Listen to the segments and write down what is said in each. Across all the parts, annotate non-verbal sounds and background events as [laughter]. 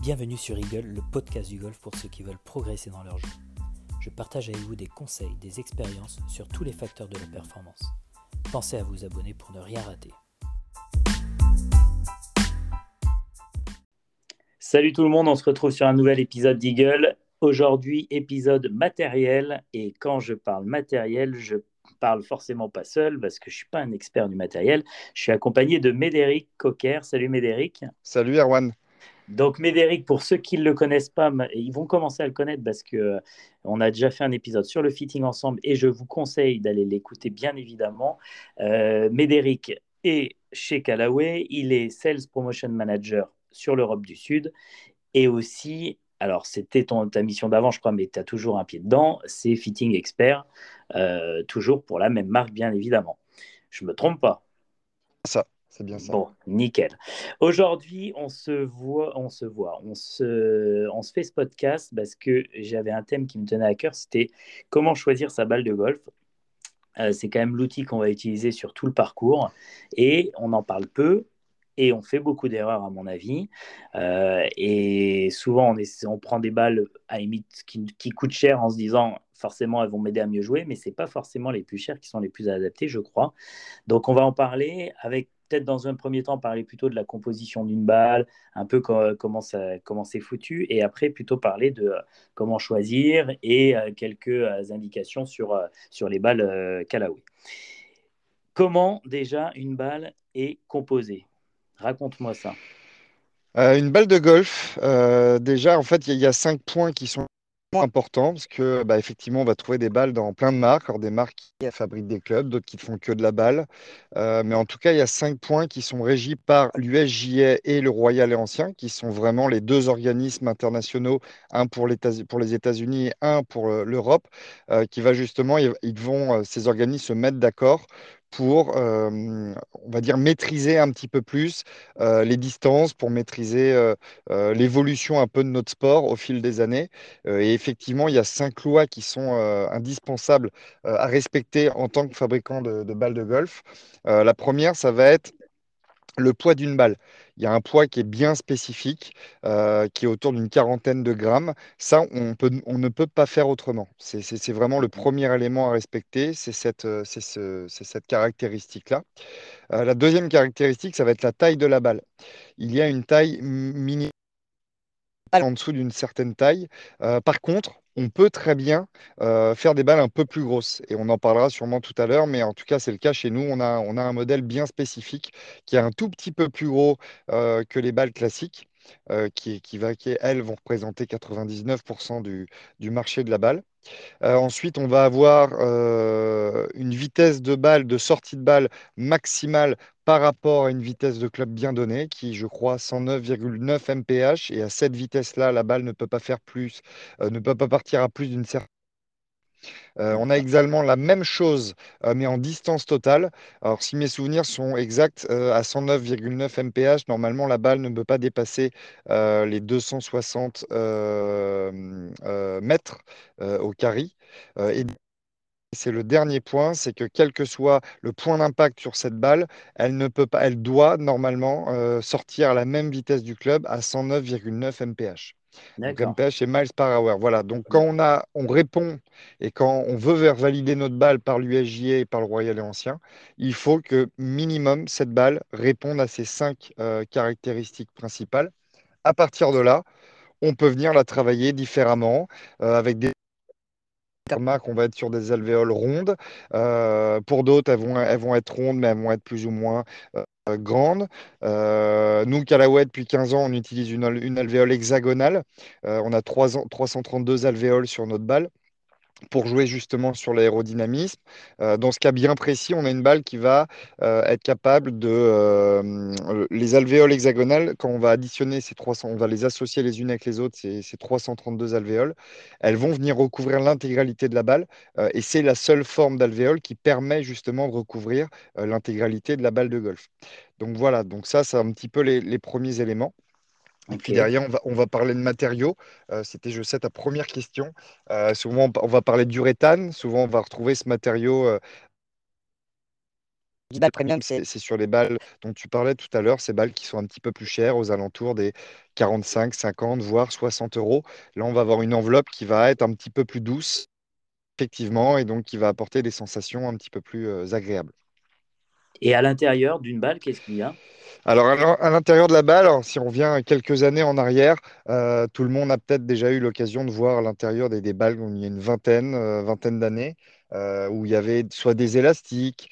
Bienvenue sur Eagle, le podcast du golf pour ceux qui veulent progresser dans leur jeu. Je partage avec vous des conseils, des expériences sur tous les facteurs de la performance. Pensez à vous abonner pour ne rien rater. Salut tout le monde, on se retrouve sur un nouvel épisode d'Eagle. Aujourd'hui, épisode matériel. Et quand je parle matériel, je parle forcément pas seul parce que je suis pas un expert du matériel. Je suis accompagné de Médéric Cocker. Salut Médéric. Salut Erwan. Donc Médéric, pour ceux qui ne le connaissent pas, ils vont commencer à le connaître parce que euh, on a déjà fait un épisode sur le fitting ensemble et je vous conseille d'aller l'écouter bien évidemment. Euh, Médéric est chez Callaway, il est Sales Promotion Manager sur l'Europe du Sud et aussi alors c'était ta mission d'avant, je crois, mais tu as toujours un pied dedans, c'est Fitting Expert, euh, toujours pour la même marque, bien évidemment. Je me trompe pas Ça, c'est bien ça. Bon, nickel. Aujourd'hui, on se voit, on se voit, on se, on se fait ce podcast parce que j'avais un thème qui me tenait à cœur, c'était comment choisir sa balle de golf. Euh, c'est quand même l'outil qu'on va utiliser sur tout le parcours et on en parle peu et on fait beaucoup d'erreurs à mon avis. Euh, et souvent, on, on, prend des balles à limite qui, qui, coûtent cher en se disant forcément elles vont m'aider à mieux jouer, mais c'est pas forcément les plus chères qui sont les plus adaptées, je crois. Donc on va en parler avec peut-être dans un premier temps parler plutôt de la composition d'une balle, un peu comment comment c'est foutu, et après plutôt parler de euh, comment choisir et euh, quelques indications sur les balles Callaway. Comment déjà une balle est composée? Raconte-moi ça. Euh, une balle de golf, euh, déjà, en fait, il y, a cinq points qui sont importants parce que, bah, effectivement, on va trouver des balles dans plein de marques. Alors, des marques qui fabriquent des clubs, d'autres qui font que de la balle. Euh, mais en tout cas, il y a cinq points qui sont régis par l'USJA et le Royal et Ancien, qui sont vraiment les deux organismes internationaux, un pour, pour les États-Unis et un pour l'Europe, qui va justement, ils vont, ces organismes se mettre d'accord pour, euh, on va dire, maîtriser un petit peu plus euh, les distances, pour maîtriser euh, l'évolution un peu de notre sport au fil des années. et effectivement, il y a cinq lois qui sont indispensables à respecter en tant que fabricant de, de balles de golf. la première, ça va être le poids d'une balle. Il y a un poids qui est bien spécifique, euh, qui est autour d'une quarantaine de grammes. Ça, on, peut, on ne peut pas faire autrement. C'est vraiment le premier élément à respecter, c'est cette, euh, ce, cette caractéristique-là. Euh, la deuxième caractéristique, ça va être la taille de la balle. Il y a une taille minimale en dessous d'une certaine taille. par contre, on peut très bien euh, faire des balles un peu plus grosses. Et on en parlera sûrement tout à l'heure, mais en tout cas, c'est le cas chez nous. On a, on a un modèle bien spécifique qui est un tout petit peu plus gros euh, que les balles classiques. Euh, qui, elles, vont représenter 99% du, marché de la balle. ensuite, on va avoir une vitesse de balle, de sortie de balle maximale par rapport à une vitesse de club bien donnée, qui, je crois, 109,9 mph. Et à cette vitesse-là, la balle ne peut pas faire plus, euh, ne peut pas partir à plus d'une certaine. Euh, on a également la même chose, euh, mais en distance totale. Alors, si mes souvenirs sont exacts, à 109,9 mph, normalement, la balle ne peut pas dépasser les 260 mètres au carry. et c'est le dernier point, c'est que quel que soit le point d'impact sur cette balle, elle ne peut pas, elle doit normalement euh, sortir à la même vitesse du club à 109,9 mph. Donc mph et miles par hour. Voilà. Donc quand on a, on répond et quand on veut valider notre balle par l'USJA et par le Royal et Ancien, il faut que minimum cette balle réponde à ces cinq euh, caractéristiques principales. À partir de là, on peut venir la travailler différemment euh, avec des on va être sur des alvéoles rondes. Euh, pour d'autres, elles vont, elles vont être rondes, mais elles vont être plus ou moins euh, grandes. Euh, nous, Callaway, depuis 15 ans, on utilise une, une alvéole hexagonale. on a 3, 332 alvéoles sur notre balle pour jouer justement sur l'aérodynamisme. Euh, dans ce cas bien précis, on a une balle qui va euh, être capable de... Euh, les alvéoles hexagonales, quand on va additionner ces 300, on va les associer les unes avec les autres, ces, ces 332 alvéoles, elles vont venir recouvrir l'intégralité de la balle et c'est la seule forme d'alvéole qui permet justement de recouvrir l'intégralité de la balle de golf. Donc voilà, donc ça, c'est un petit peu les premiers éléments. Et puis derrière, on va, parler de matériaux. Euh, c'était, je sais, ta première question. Euh, souvent, on va parler d'uréthane. Souvent, on va retrouver ce matériau. Euh, c'est sur les balles dont tu parlais tout à l'heure, ces balles qui sont un petit peu plus chères, aux alentours des 45, 50, voire 60 euros. Là, on va avoir une enveloppe qui va être un petit peu plus douce, effectivement, et donc qui va apporter des sensations un petit peu plus euh, agréables. Et à l'intérieur d'une balle, qu'est-ce qu'il y a? Alors, à l'intérieur de la balle, si on revient quelques années en arrière, euh, tout le monde a peut-être déjà eu l'occasion de voir l'intérieur des, balles il y a une vingtaine, euh, vingtaine d'années. Euh, où il y avait soit des élastiques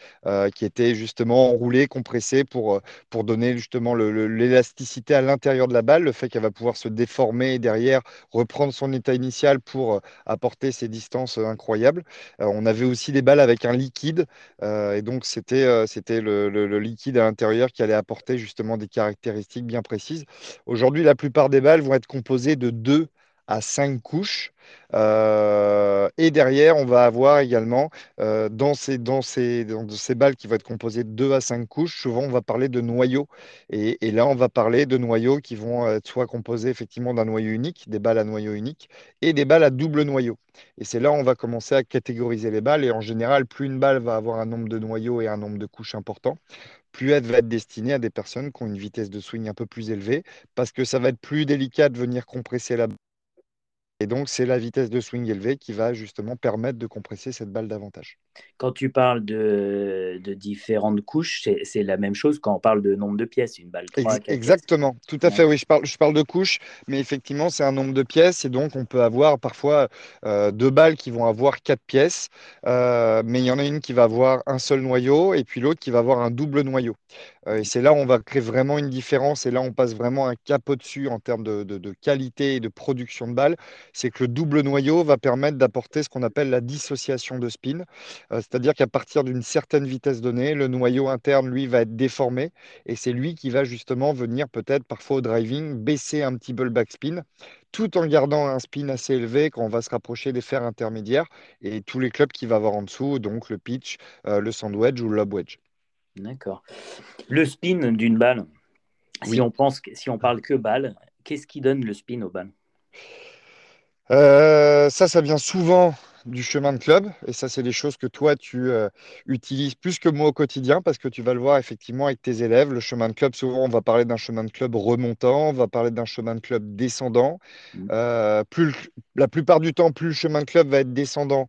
qui étaient justement enroulés, compressés pour, pour donner justement l'élasticité à l'intérieur de la balle, le fait qu'elle va pouvoir se déformer et derrière reprendre son état initial pour apporter ces distances incroyables. on avait aussi des balles avec un liquide et donc c'était le, liquide à l'intérieur qui allait apporter justement des caractéristiques bien précises. Aujourd'hui, la plupart des balles vont être composées de deux à cinq couches. Euh, et derrière, on va avoir également euh, dans, ces, balles qui vont être composées de 2 à 5 couches, souvent on va parler de noyaux. Et, là, on va parler de noyaux qui vont être soit composés effectivement d'un noyau unique, des balles à noyau unique, et des balles à double noyau. Et c'est là où on va commencer à catégoriser les balles. Et en général, plus une balle va avoir un nombre de noyaux et un nombre de couches important, plus elle va être destinée à des personnes qui ont une vitesse de swing un peu plus élevée, parce que ça va être plus délicat de venir compresser la et donc, c'est la vitesse de swing élevée qui va justement permettre de compresser cette balle davantage. Quand tu parles de, différentes couches, c'est la même chose quand on parle de nombre de pièces, une balle 3, Exactement, tout à fait, oui. Je parle, je parle de couches, mais effectivement, c'est un nombre de pièces. Et donc, on peut avoir parfois euh, deux balles qui vont avoir quatre pièces, euh, mais il y en a une qui va avoir un seul noyau et puis l'autre qui va avoir un double noyau. Euh, et c'est là où on va créer vraiment une différence. Et là, on passe vraiment un cap au-dessus en termes de, de, qualité et de production de balles. C'est que le double noyau va permettre d'apporter ce qu'on appelle la dissociation de spin. Euh, c'est-à-dire qu'à partir d'une certaine vitesse donnée, le noyau interne, lui, va être déformé. Et c'est lui qui va justement venir peut-être parfois au driving baisser un petit peu le backspin tout en gardant un spin assez élevé quand on va se rapprocher des fers intermédiaires et tous les clubs qui va avoir en dessous, donc le pitch, euh, le sandwich ou le lob wedge. D'accord. Le spin d'une balle, si on pense, si on parle que balle, qu'est-ce qui donne le spin aux balles? Euh, Ça, ça vient souvent du chemin de club. Et ça, c'est des choses que toi, tu euh, utilises plus que moi au quotidien parce que tu vas le voir effectivement avec tes élèves. Le chemin de club, souvent, on va parler d'un chemin de club remontant, on va parler d'un chemin de club descendant. Mmh. Euh, plus, la plupart du temps, plus le chemin de club va être descendant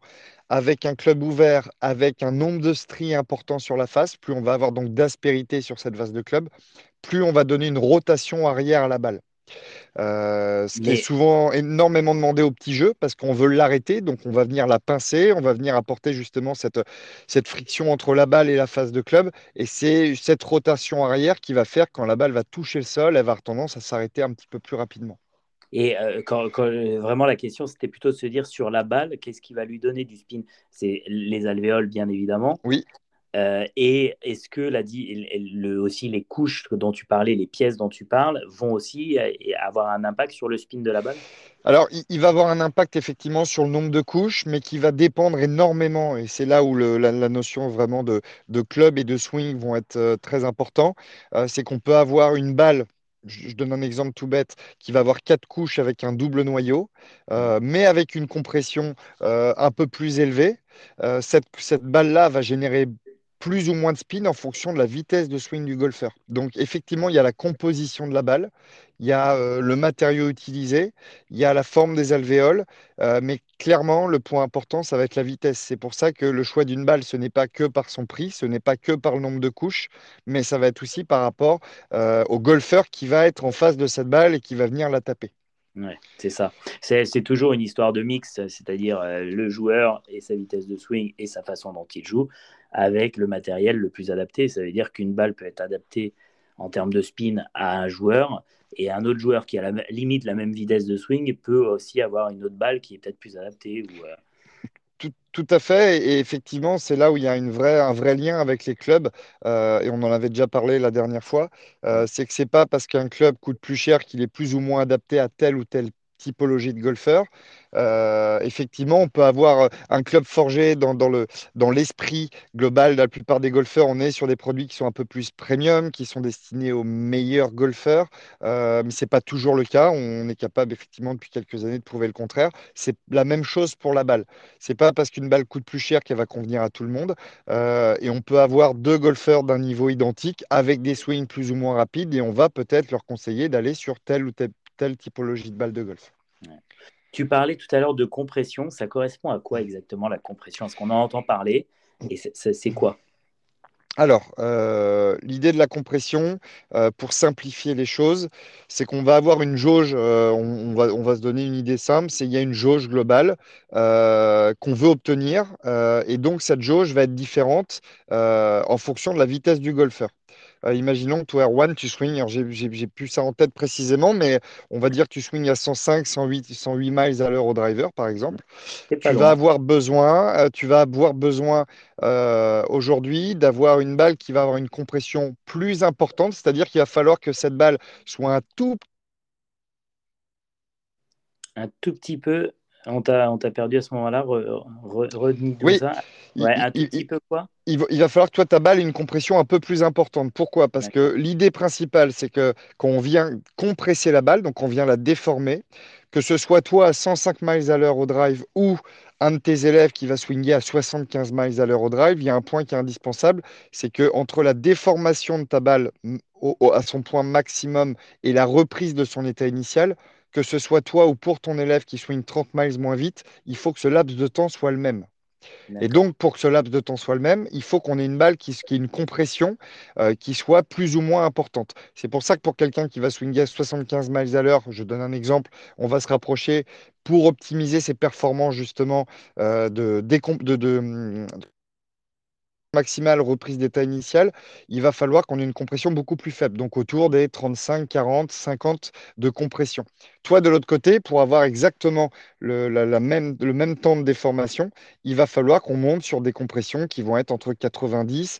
avec un club ouvert, avec un nombre de stries important sur la face, plus on va avoir donc d'aspérité sur cette vase de club, plus on va donner une rotation arrière à la balle. Euh, ce qui est souvent énormément demandé au petit jeu parce qu'on veut l'arrêter, donc on va venir la pincer, on va venir apporter justement cette, cette friction entre la balle et la face de club. Et c'est cette rotation arrière qui va faire quand la balle va toucher le sol, elle va avoir tendance à s'arrêter un petit peu plus rapidement. Et euh, quand, vraiment la question, c'était plutôt de se dire sur la balle, qu'est-ce qui va lui donner du spin? C'est les alvéoles, bien évidemment. Oui. Euh, et est-ce que la, le, aussi les couches dont tu parlais, les pièces dont tu parles, vont aussi euh, avoir un impact sur le spin de la balle? Alors, il, va avoir un impact effectivement sur le nombre de couches, mais qui va dépendre énormément. Et c'est là où la, notion vraiment de, club et de swing vont être très importants. c'est qu'on peut avoir une balle je donne un exemple tout bête, qui va avoir quatre couches avec un double noyau, euh, mais avec une compression euh, un peu plus élevée. Euh, cette, cette balle-là va générer plus ou moins de spin en fonction de la vitesse de swing du golfeur. Donc effectivement, il y a la composition de la balle, il y a euh, le matériau utilisé, il y a la forme des alvéoles, euh, mais clairement, le point important, ça va être la vitesse. C'est pour ça que le choix d'une balle, ce n'est pas que par son prix, ce n'est pas que par le nombre de couches, mais ça va être aussi par rapport euh, au golfeur qui va être en face de cette balle et qui va venir la taper. Ouais, c'est ça. C'est toujours une histoire de mix, c'est-à-dire le joueur et sa vitesse de swing et sa façon dont il joue avec le matériel le plus adapté. Ça veut dire qu'une balle peut être adaptée en termes de spin à un joueur et un autre joueur qui a la limite la même vitesse de swing peut aussi avoir une autre balle qui est peut-être plus adaptée. Ou, euh, tout, à fait. Et effectivement, c'est là où il y a une vraie, un vrai lien avec les clubs. Euh, et on en avait déjà parlé la dernière fois. Euh, c'est que c'est pas parce qu'un club coûte plus cher qu'il est plus ou moins adapté à tel ou tel typologie de golfeurs. Euh, effectivement, on peut avoir euh, un club forgé dans, le, dans l'esprit global de la plupart des golfeurs. On est sur des produits qui sont un peu plus premium, qui sont destinés aux meilleurs golfeurs, euh, mais ce n'est pas toujours le cas. On est capable, effectivement, depuis quelques années, de prouver le contraire. C'est la même chose pour la balle. C'est pas parce qu'une balle coûte plus cher qu'elle va convenir à tout le monde. et on peut avoir deux golfeurs d'un niveau identique avec des swings plus ou moins rapides, et on va peut-être leur conseiller d'aller sur telle ou telle, telle typologie de balle de golf. Tu parlais tout à l'heure de compression. Ça correspond à quoi exactement la compression? Est-ce qu'on en entend parler? Et c'est quoi? Alors, euh, l'idée de la compression, euh, pour simplifier les choses, c'est qu'on va avoir une jauge, euh, on, va, on, va, se donner une idée simple, c'est qu'il y a une jauge globale qu'on veut obtenir, et donc cette jauge va être différente en fonction de la vitesse du golfeur. Euh, imaginons que toi, Erwan, tu swings, j'ai plus ça en tête précisément, mais on va dire que tu swings à 105, 108, 108 miles à l'heure au driver, par exemple. Tu vas avoir besoin, euh, tu vas avoir besoin euh, aujourd'hui d'avoir une balle qui va avoir une compression plus importante, c'est-à-dire qu'il va falloir que cette balle soit un tout un tout petit peu. On t'a perdu à ce moment-là. Oui, ça. Ouais, un tout petit peu quoi il va, falloir que toi, ta balle ait une compression un peu plus importante. Pourquoi? Parce que l'idée principale, c'est que quand on vient compresser la balle, donc on vient la déformer, que ce soit toi à 105 miles à l'heure au drive ou un de tes élèves qui va swinguer à 75 miles à l'heure au drive, il y a un point qui est indispensable, c'est que entre la déformation de ta balle à son point maximum et la reprise de son état initial, que ce soit toi ou pour ton élève qui swing 30 miles moins vite, il faut que ce laps de temps soit le même. Et donc, pour que ce laps de temps soit le même, il faut qu'on ait une balle qui, ait une compression euh, qui soit plus ou moins importante. C'est pour ça que pour quelqu'un qui va swinger à 75 miles à l'heure, je donne un exemple, on va se rapprocher pour optimiser ses performances justement euh, de, de, de, maximale reprise d'état initial, il va falloir qu'on ait une compression beaucoup plus faible, donc autour des 35, 40, 50 de compression. Toi, de l'autre côté, pour avoir exactement le, même, le même temps de déformation, il va falloir qu'on monte sur des compressions qui vont être entre 90,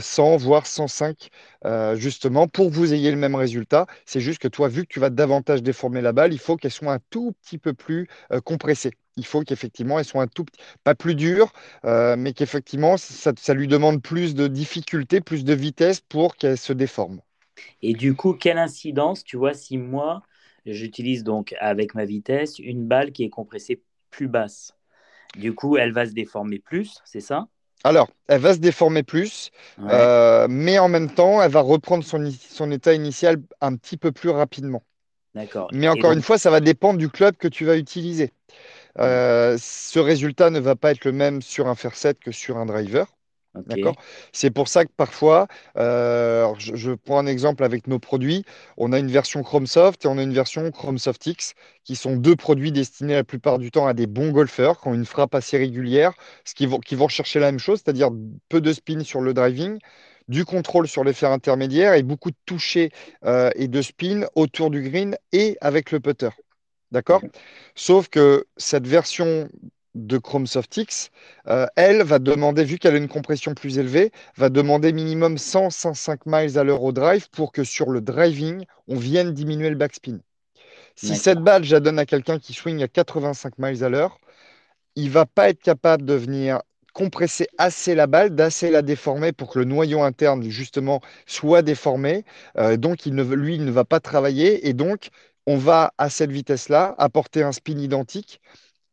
100, euh, voire 105, euh, justement, pour que vous ayez le même résultat. C'est juste que toi, vu que tu vas davantage déformer la balle, il faut qu'elle soit un tout petit peu plus euh, compressée il faut qu'effectivement, elles soient un tout pas plus dures, euh, mais qu'effectivement, ça, lui demande plus de difficulté, plus de vitesse pour qu'elle se déforme. Et du coup, quelle incidence, tu vois, si moi, j'utilise donc avec ma vitesse une balle qui est compressée plus basse, du coup, elle va se déformer plus, c'est ça? Alors, elle va se déformer plus, euh, mais en même temps, elle va reprendre son, son état initial un petit peu plus rapidement. D'accord. Mais encore une fois, ça va dépendre du club que tu vas utiliser. Euh, ce résultat ne va pas être le même sur un fair set que sur un driver. D'accord? C'est pour ça que parfois, euh, je, prends un exemple avec nos produits, on a une version Chromesoft et on a une version Chromesoft X, qui sont deux produits destinés la plupart du temps à des bons golfeurs qui ont une frappe assez régulière, ce qui vont, qui vont chercher la même chose, c'est-à-dire peu de spin sur le driving, du contrôle sur les fers intermédiaires et beaucoup de toucher euh, et de spin autour du green et avec le putter. D'accord Sauf que cette version de Chrome X, euh, elle va demander, vu qu'elle a une compression plus élevée, va demander minimum 105 miles à l'heure au drive pour que sur le driving, on vienne diminuer le backspin. Si cette balle, je la donne à quelqu'un qui swing à 85 miles à l'heure, il va pas être capable de venir compresser assez la balle, d'assez la déformer pour que le noyau interne, justement, soit déformé. Euh, donc, il ne, lui, il ne va pas travailler. Et donc, on va à cette vitesse-là apporter un spin identique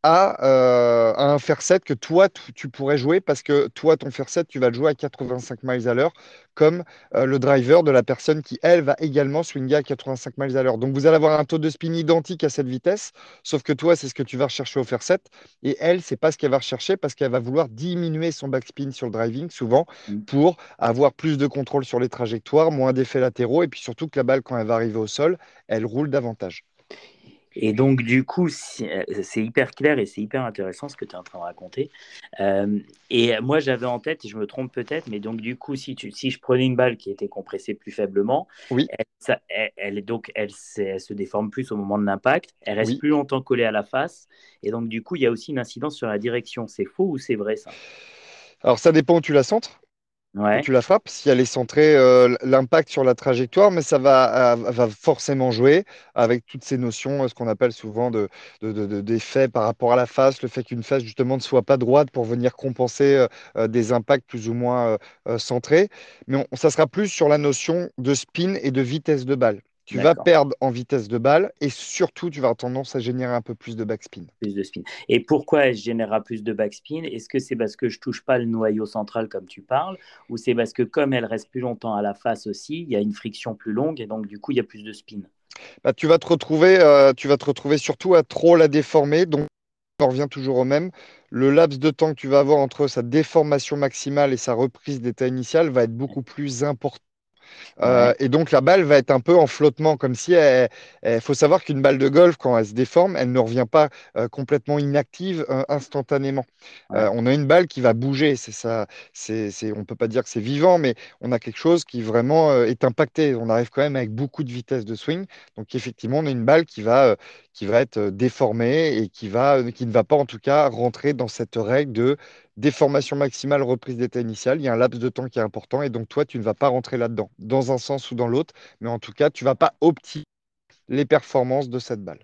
euh, à, un fair set que toi, tu, pourrais jouer parce que toi, ton fair set, tu vas le jouer à 85 miles à l'heure, comme euh, le driver de la personne qui, elle, va également swinger à 85 miles à l'heure. Donc, vous allez avoir un taux de spin identique à cette vitesse, sauf que toi, c'est ce que tu vas rechercher au fair set, et elle, c'est pas ce qu'elle va rechercher parce qu'elle va vouloir diminuer son backspin sur le driving, souvent, mm. pour avoir plus de contrôle sur les trajectoires, moins d'effets latéraux, et puis surtout que la balle, quand elle va arriver au sol, elle roule davantage. Et donc, du coup, euh, c'est hyper clair et c'est hyper intéressant ce que tu es en train de raconter. Euh, et moi, j'avais en tête, et je me trompe peut-être, mais donc, du coup, si, tu, si je prenais une balle qui était compressée plus faiblement, oui. elle, elle, donc, elle, se déforme plus au moment de l'impact, elle reste plus longtemps collée à la face. Et donc, du coup, il y a aussi une incidence sur la direction. C'est faux ou c'est vrai ça? Alors, ça dépend où tu la centres. Ouais, tu la frappes. Si elle est centrée, euh, l'impact sur la trajectoire, mais ça va, euh, va forcément jouer avec toutes ces notions, euh, ce qu'on appelle souvent de, de- de- par rapport à la face, le fait qu'une face justement ne soit pas droite pour venir compenser euh, des impacts plus ou moins euh, centrés. Mais on- ça sera plus sur la notion de spin et de vitesse de balle. Tu vas perdre en vitesse de balle et surtout, tu vas avoir tendance à générer un peu plus de backspin. Plus de spin. Et pourquoi elle générera plus de backspin? Est-ce que c'est parce que je touche pas le noyau central comme tu parles? Ou c'est parce que comme elle reste plus longtemps à la face aussi, il y a une friction plus longue et donc du coup il y a plus de spin? Bah, tu vas te retrouver, euh, tu vas te retrouver surtout à trop la déformer. Donc, on revient toujours au même. Le laps de temps que tu vas avoir entre sa déformation maximale et sa reprise d'état initial va être beaucoup plus important. Euh, Ouais, et donc la balle va être un peu en flottement, comme si elle. Il faut savoir qu'une balle de golf, quand elle se déforme, elle ne revient pas euh, complètement inactive euh, instantanément. Ouais, on a une balle qui va bouger. C'est ça. C'est, on peut pas dire que c'est vivant, mais on a quelque chose qui vraiment est impacté. On arrive quand même avec beaucoup de vitesse de swing. Donc effectivement, on a une balle qui va, qui va être déformée et qui va, qui ne va pas en tout cas rentrer dans cette règle de déformation maximale, reprise d'état initial, il y a un laps de temps qui est important et donc toi, tu ne vas pas rentrer là-dedans, dans un sens ou dans l'autre, mais en tout cas, tu ne vas pas optimiser les performances de cette balle.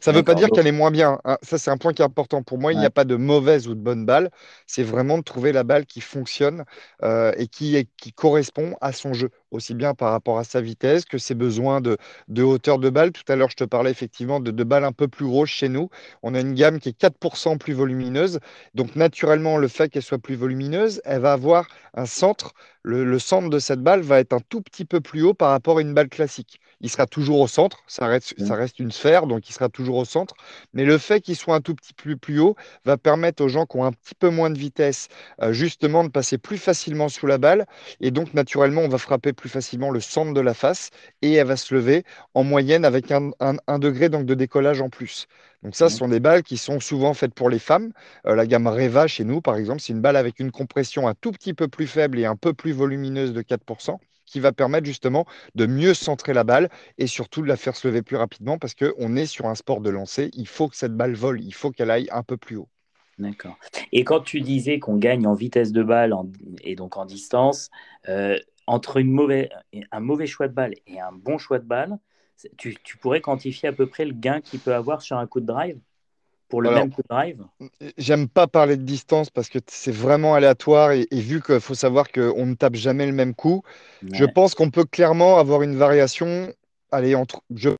Ça ne veut pas dire qu'elle est moins bien. hein. Ça, c'est un point qui est important. Pour moi, il n'y a pas de mauvaise ou de bonne balle. C'est vraiment de trouver la balle qui fonctionne euh, et qui, est- qui correspond à son jeu, aussi bien par rapport à sa vitesse que ses besoins de, de hauteur de balle. Tout à l'heure, je te parlais effectivement de, de balles un peu plus grosses chez nous. On a une gamme qui est 4% plus volumineuse. Donc, naturellement, le fait qu'elle soit plus volumineuse, elle va avoir un centre. Le, le centre de cette balle va être un tout petit peu plus haut par rapport à une balle classique il sera toujours au centre. Ça reste, ça reste une sphère, donc il sera toujours au centre. Mais le fait qu'il soit un tout petit peu plus haut va permettre aux gens qui ont un petit peu moins de vitesse, euh, justement, de passer plus facilement sous la balle. Et donc, naturellement, on va frapper plus facilement le centre de la face et elle va se lever en moyenne avec un, un- un degré donc, de décollage en plus. Donc ça, ce sont des balles qui sont souvent faites pour les femmes. Euh, la gamme Reva chez nous, par exemple, c'est une balle avec une compression un tout petit peu plus faible et un peu plus volumineuse de 4% qui va permettre justement de mieux centrer la balle et surtout de la faire se lever plus rapidement parce qu'on est sur un sport de lancer. Il faut que cette balle vole, il faut qu'elle aille un peu plus haut. D'accord. Et quand tu disais qu'on gagne en vitesse de balle et donc en distance, euh, entre une un mauvais choix de balle et un bon choix de balle, tu, tu pourrais quantifier à peu près le gain qu'il peut avoir sur un coup de drive? Pour le Alors, même coup de drive? j'aime pas parler de distance parce que c'est vraiment aléatoire et, et vu qu'il faut savoir qu'on ne tape jamais le même coup, je pense qu'on peut clairement avoir une variation. Allez, entre, je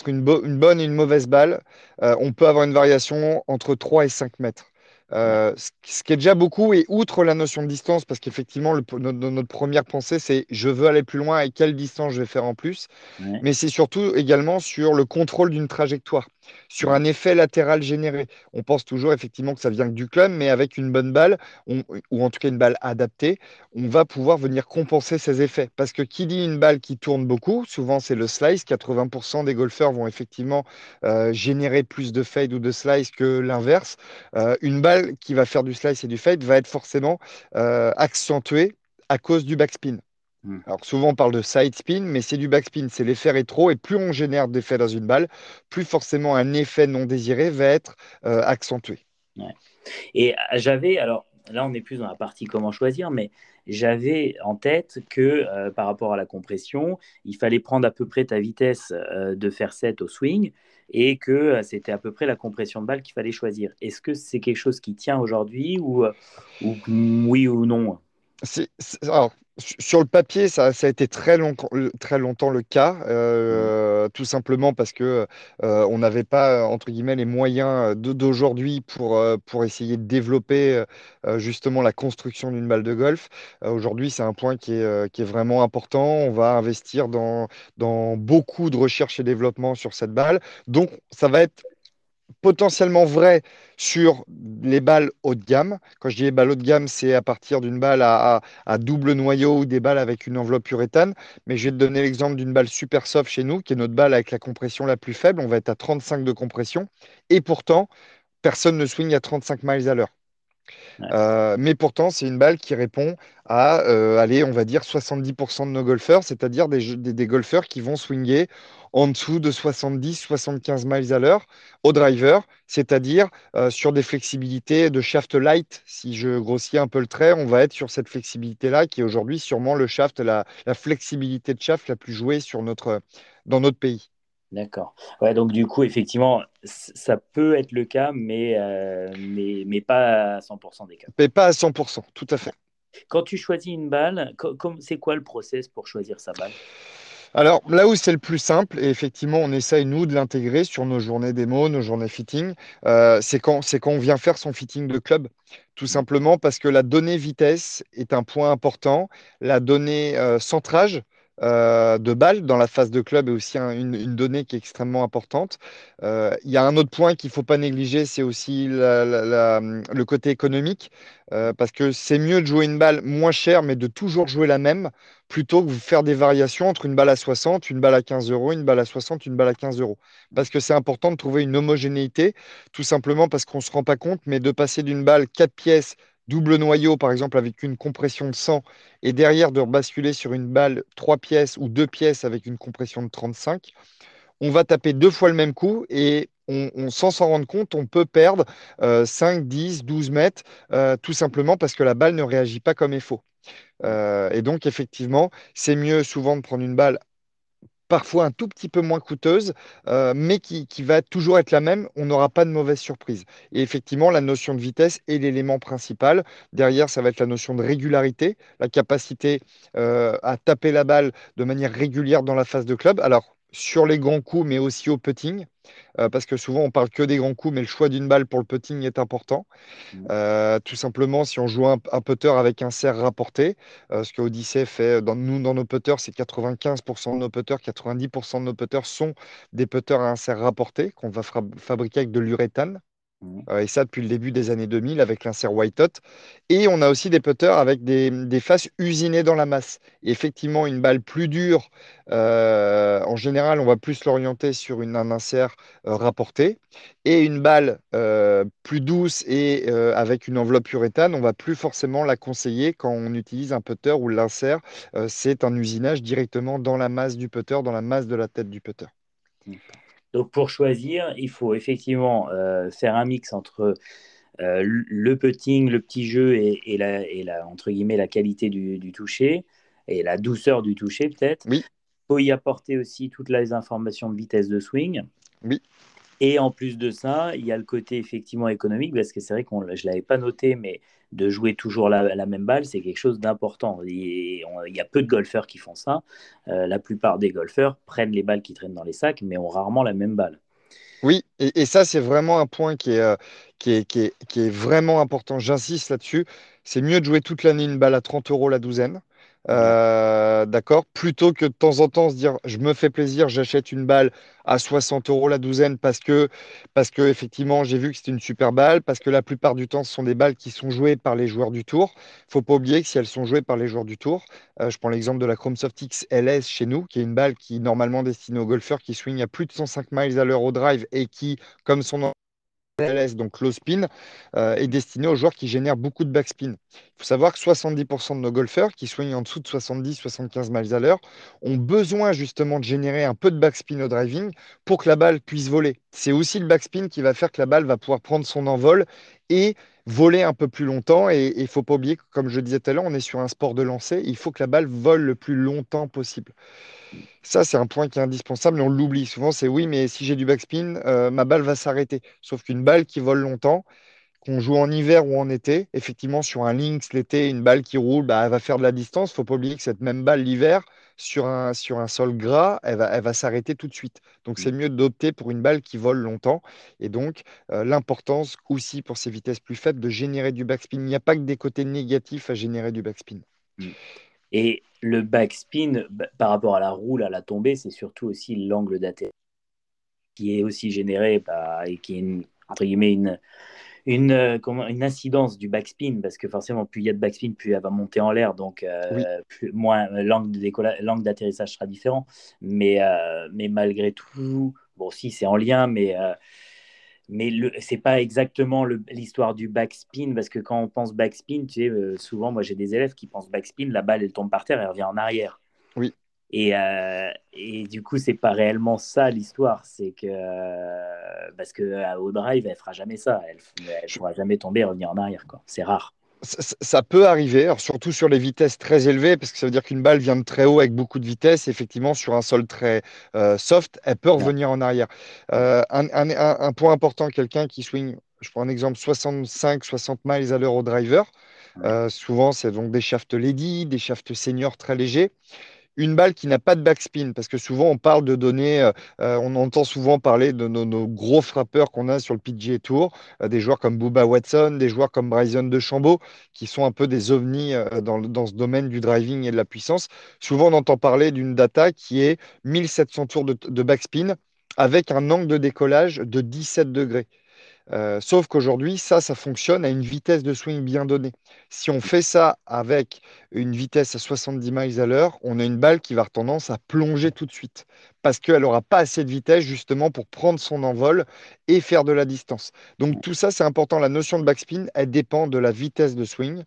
entre une, bo- une bonne et une mauvaise balle, euh, on peut avoir une variation entre 3 et 5 mètres. Euh, ce qui est déjà beaucoup, et outre la notion de distance, parce qu'effectivement, notre, notre première pensée, c'est je veux aller plus loin et quelle distance je vais faire en plus ouais, mais c'est surtout également sur le contrôle d'une trajectoire, sur un effet latéral généré. On pense toujours effectivement que ça vient que du club, mais avec une bonne balle, on- ou en tout cas une balle adaptée, on va pouvoir venir compenser ces effets. Parce que qui dit une balle qui tourne beaucoup, souvent c'est le slice, 80% des golfeurs vont effectivement euh, générer plus de fade ou de slice que l'inverse. Euh, une balle qui va faire du slice et du fade va être forcément euh, accentuée à cause du backspin. mm, Alors souvent on parle de side spin, mais c'est du backspin, c'est l'effet rétro, et plus on génère d'effets dans une balle, plus forcément un effet non désiré va être euh, accentué. ouais. Et euh, j'avais, alors là on est plus dans la partie comment choisir, mais j'avais en tête que euh, par rapport à la compression, il fallait prendre à peu près ta vitesse euh, de faire 7 au swing et que euh, c'était à peu près la compression de balle qu'il fallait choisir. Est-ce que c'est quelque chose qui tient aujourd'hui ou, ou oui ou non? Sur le papier, ça, ça a été très, long- très longtemps le cas, Ouais, euh, tout simplement parce que euh, on n'avait pas, entre guillemets, les moyens de- d'aujourd'hui pour, euh, pour essayer de développer euh, justement la construction d'une balle de golf. Euh, aujourd'hui, c'est un point qui est, euh, qui est vraiment important. On va investir dans, dans beaucoup de recherche et développement sur cette balle. Donc, ça va être potentiellement vrai sur les balles haut de gamme. Quand je dis les balles haut de gamme, c'est à partir d'une balle à, double noyau ou des balles avec une enveloppe uréthane. Mais je vais te donner l'exemple d'une balle super soft chez nous, qui est notre balle avec la compression la plus faible. On va être à 35 de compression. Et pourtant, personne ne swing à 35 miles à l'heure. Mais pourtant, c'est une balle qui répond à, allez, on va dire 70% de nos golfeurs, c'est-à-dire des, golfeurs qui vont swinger en dessous de 70-75 miles à l'heure au driver, c'est-à-dire sur des flexibilités de shaft light. Si je grossis un peu le trait, on va être sur cette flexibilité-là qui est aujourd'hui sûrement le shaft, la, flexibilité de shaft la plus jouée dans notre pays. D'accord. Ouais, donc du coup, effectivement, ça peut être le cas, mais, euh, mais, mais, pas à 100% des cas. Mais pas à 100%, tout à fait. Quand tu choisis une balle, c'est quoi le process pour choisir sa balle? Alors là où c'est le plus simple, et effectivement on essaye nous de l'intégrer sur nos journées démo, nos journées fitting, euh, c'est quand, quand on vient faire son fitting de club. Tout simplement parce que la donnée vitesse est un point important, la donnée euh, centrage euh, de balles dans la phase de club est aussi une, donnée qui est extrêmement importante. Euh, il y a un autre point qu'il ne faut pas négliger, c'est aussi le côté économique, euh, parce que c'est mieux de jouer une balle moins chère, mais de toujours jouer la même, plutôt que de faire des variations entre une balle à 60, une balle à 15 euros, une balle à 60, une balle à 15 euros. Parce que c'est important de trouver une homogénéité, tout simplement parce qu'on ne se rend pas compte, mais de passer d'une balle 4 pièces double noyau, par exemple, avec une compression de 100, et derrière de basculer sur une balle 3 pièces ou 2 pièces avec une compression de 35, on va taper deux fois le même coup et on, sans s'en rendre compte, on peut perdre 5, 10, 12 mètres, euh, tout simplement parce que la balle ne réagit pas comme il faut. Euh, et donc, effectivement, c'est mieux souvent de prendre une balle parfois un tout petit peu moins coûteuse, euh, mais qui, va toujours être la même, on n'aura pas de mauvaise surprise. Et effectivement, la notion de vitesse est l'élément principal. Derrière, ça va être la notion de régularité, la capacité euh, à taper la balle de manière régulière dans la phase de club. Alors, sur les grands coups, mais aussi au putting. Euh, parce que souvent on parle que des grands coups, mais le choix d'une balle pour le putting est important. Mmh. Euh, tout simplement, si on joue un, putter avec un serre rapporté, euh, ce que Odyssey fait, dans, nous dans nos putters, c'est 95% de nos putters, 90% de nos putters sont des putters à un serre rapporté qu'on va fabriquer avec de l'uréthane. Mmh. et ça depuis le début des années 2000 avec l'insert White Hot. Et on a aussi des putters avec des, faces usinées dans la masse. Et effectivement, une balle plus dure, euh, en général, on va plus l'orienter sur une, un insert euh, rapporté. Et une balle euh, plus douce et avec une enveloppe uréthane, on va plus forcément la conseiller quand on utilise un putter où l'insert, c'est un usinage directement dans la masse du putter, dans la masse de la tête du putter. Donc pour choisir, il faut effectivement euh, faire un mix entre euh, le putting, le petit jeu et, la, et la, entre guillemets, la qualité du, toucher et la douceur du toucher peut-être. Oui. Il faut y apporter aussi toutes les informations de vitesse de swing. Oui. Et en plus de ça, il y a le côté effectivement économique, parce que c'est vrai que je ne l'avais pas noté, mais de jouer toujours la, même balle, c'est quelque chose d'important. Il, y a peu de golfeurs qui font ça. Euh, la plupart des golfeurs prennent les balles qui traînent dans les sacs, mais ont rarement la même balle. Oui, et, ça, c'est vraiment un point euh, qui est, qui est, qui est vraiment important. J'insiste là-dessus. C'est mieux de jouer toute l'année une balle à 30 euros la douzaine euh, d'accord Plutôt que de temps en temps se dire je me fais plaisir, j'achète une balle à 60 euros la douzaine parce que, parce que effectivement j'ai vu que c'était une super balle, parce que la plupart du temps ce sont des balles qui sont jouées par les joueurs du tour. faut pas oublier que si elles sont jouées par les joueurs du tour, euh, je prends l'exemple de la Chrome Soft X LS chez nous, qui est une balle qui est normalement destinée aux golfeurs qui swing à plus de 105 miles à l'heure au drive et qui, comme son nom donc low spin, euh, est destiné aux joueurs qui génèrent beaucoup de backspin. Il faut savoir que 70% de nos golfeurs qui soignent en dessous de 70-75 miles à l'heure ont besoin justement de générer un peu de backspin au driving pour que la balle puisse voler. C'est aussi le backspin qui va faire que la balle va pouvoir prendre son envol et voler un peu plus longtemps. Et il faut pas oublier que, comme je disais tout à l'heure, on est sur un sport de lancer. Il faut que la balle vole le plus longtemps possible. Ça, c'est un point qui est indispensable et on l'oublie souvent. C'est oui, mais si j'ai du backspin, euh, ma balle va s'arrêter. Sauf qu'une balle qui vole longtemps, qu'on joue en hiver ou en été, effectivement, sur un Lynx l'été, une balle qui roule, bah, elle va faire de la distance. Il faut pas oublier que cette même balle l'hiver, sur un, sur un sol gras, elle va, elle va s'arrêter tout de suite. Donc, c'est mieux d'opter pour une balle qui vole longtemps. Et donc, euh, l'importance aussi pour ces vitesses plus faibles de générer du backspin. Il n'y a pas que des côtés négatifs à générer du backspin. Mm. Et le backspin, bah, par rapport à la roule, à la tombée, c'est surtout aussi l'angle d'atterrissage qui est aussi généré bah, et qui est, une, entre guillemets, une, une, euh, une incidence du backspin, parce que forcément, plus il y a de backspin, plus elle va monter en l'air, donc euh, plus, moins l'angle d'atterrissage sera différent. Mais, euh, mais malgré tout, bon, si c'est en lien, mais mais ce n'est pas exactement l'histoire du backspin, parce que quand on pense backspin, tu sais, euh, souvent, moi j'ai des élèves qui pensent backspin, la balle elle tombe par terre et elle revient en arrière. Oui. Et, euh, et du coup, c'est pas réellement ça l'histoire, c'est que euh, parce que au drive, elle fera jamais ça, elle ne pourra jamais tomber et revenir en arrière, C'est rare ça, peut arriver, surtout sur les vitesses très élevées, parce que ça veut dire qu'une balle vient de très haut avec beaucoup de vitesse. Effectivement, sur un sol très euh, soft, elle peut revenir en arrière. Euh, un, point important, quelqu'un qui swing, je prends un exemple, 65-60 miles à l'heure au driver. Euh, souvent, c'est donc des shafts lady, des shafts seniors très légers une balle qui n'a pas de backspin, parce que souvent on parle de données, euh, euh, on entend souvent parler de nos, gros frappeurs qu'on a sur le PGA Tour, euh, des joueurs comme Booba Watson, des joueurs comme Bryson DeChambeau, qui sont un peu des ovnis dans, ce domaine du driving et de la puissance. Souvent on entend parler d'une data qui est 1700 tours de backspin avec un angle de décollage de 17 degrés. Euh, sauf qu'aujourd'hui, ça, ça fonctionne à une vitesse de swing bien donnée. Si on fait ça avec une vitesse à 70 miles à l'heure, on a une balle qui va avoir tendance à plonger tout de suite parce qu'elle n'aura pas assez de vitesse justement pour prendre son envol et faire de la distance. Donc tout ça, c'est important. La notion de backspin, elle dépend de la vitesse de swing.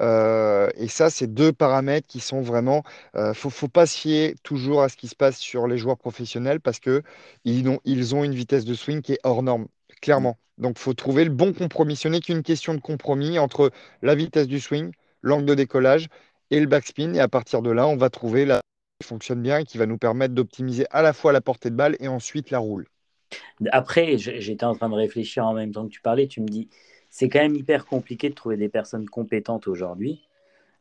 Euh, et ça, c'est deux paramètres qui sont vraiment... Il euh, ne faut, pas se fier toujours à ce qui se passe sur les joueurs professionnels parce qu'ils ils ont une vitesse de swing qui est hors norme, clairement. Donc, faut trouver le bon compromis. Ce n'est qu'une question de compromis entre la vitesse du swing, l'angle de décollage et le backspin. Et à partir de là, on va trouver la qui fonctionne bien et qui va nous permettre d'optimiser à la fois la portée de balle et ensuite la roule. Après, j'étais en train de réfléchir en même temps que tu parlais. Tu me dis, c'est quand même hyper compliqué de trouver des personnes compétentes aujourd'hui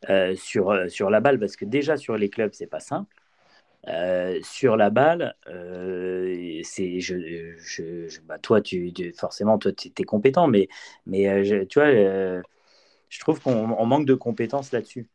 euh, sur, euh, sur la balle parce que déjà sur les clubs, c'est pas simple. Euh, sur la balle, euh, c'est je, bah, toi, tu, forcément, toi, tu es compétent, mais, mais euh, tu vois, je trouve qu'on manque de compétences là-dessus.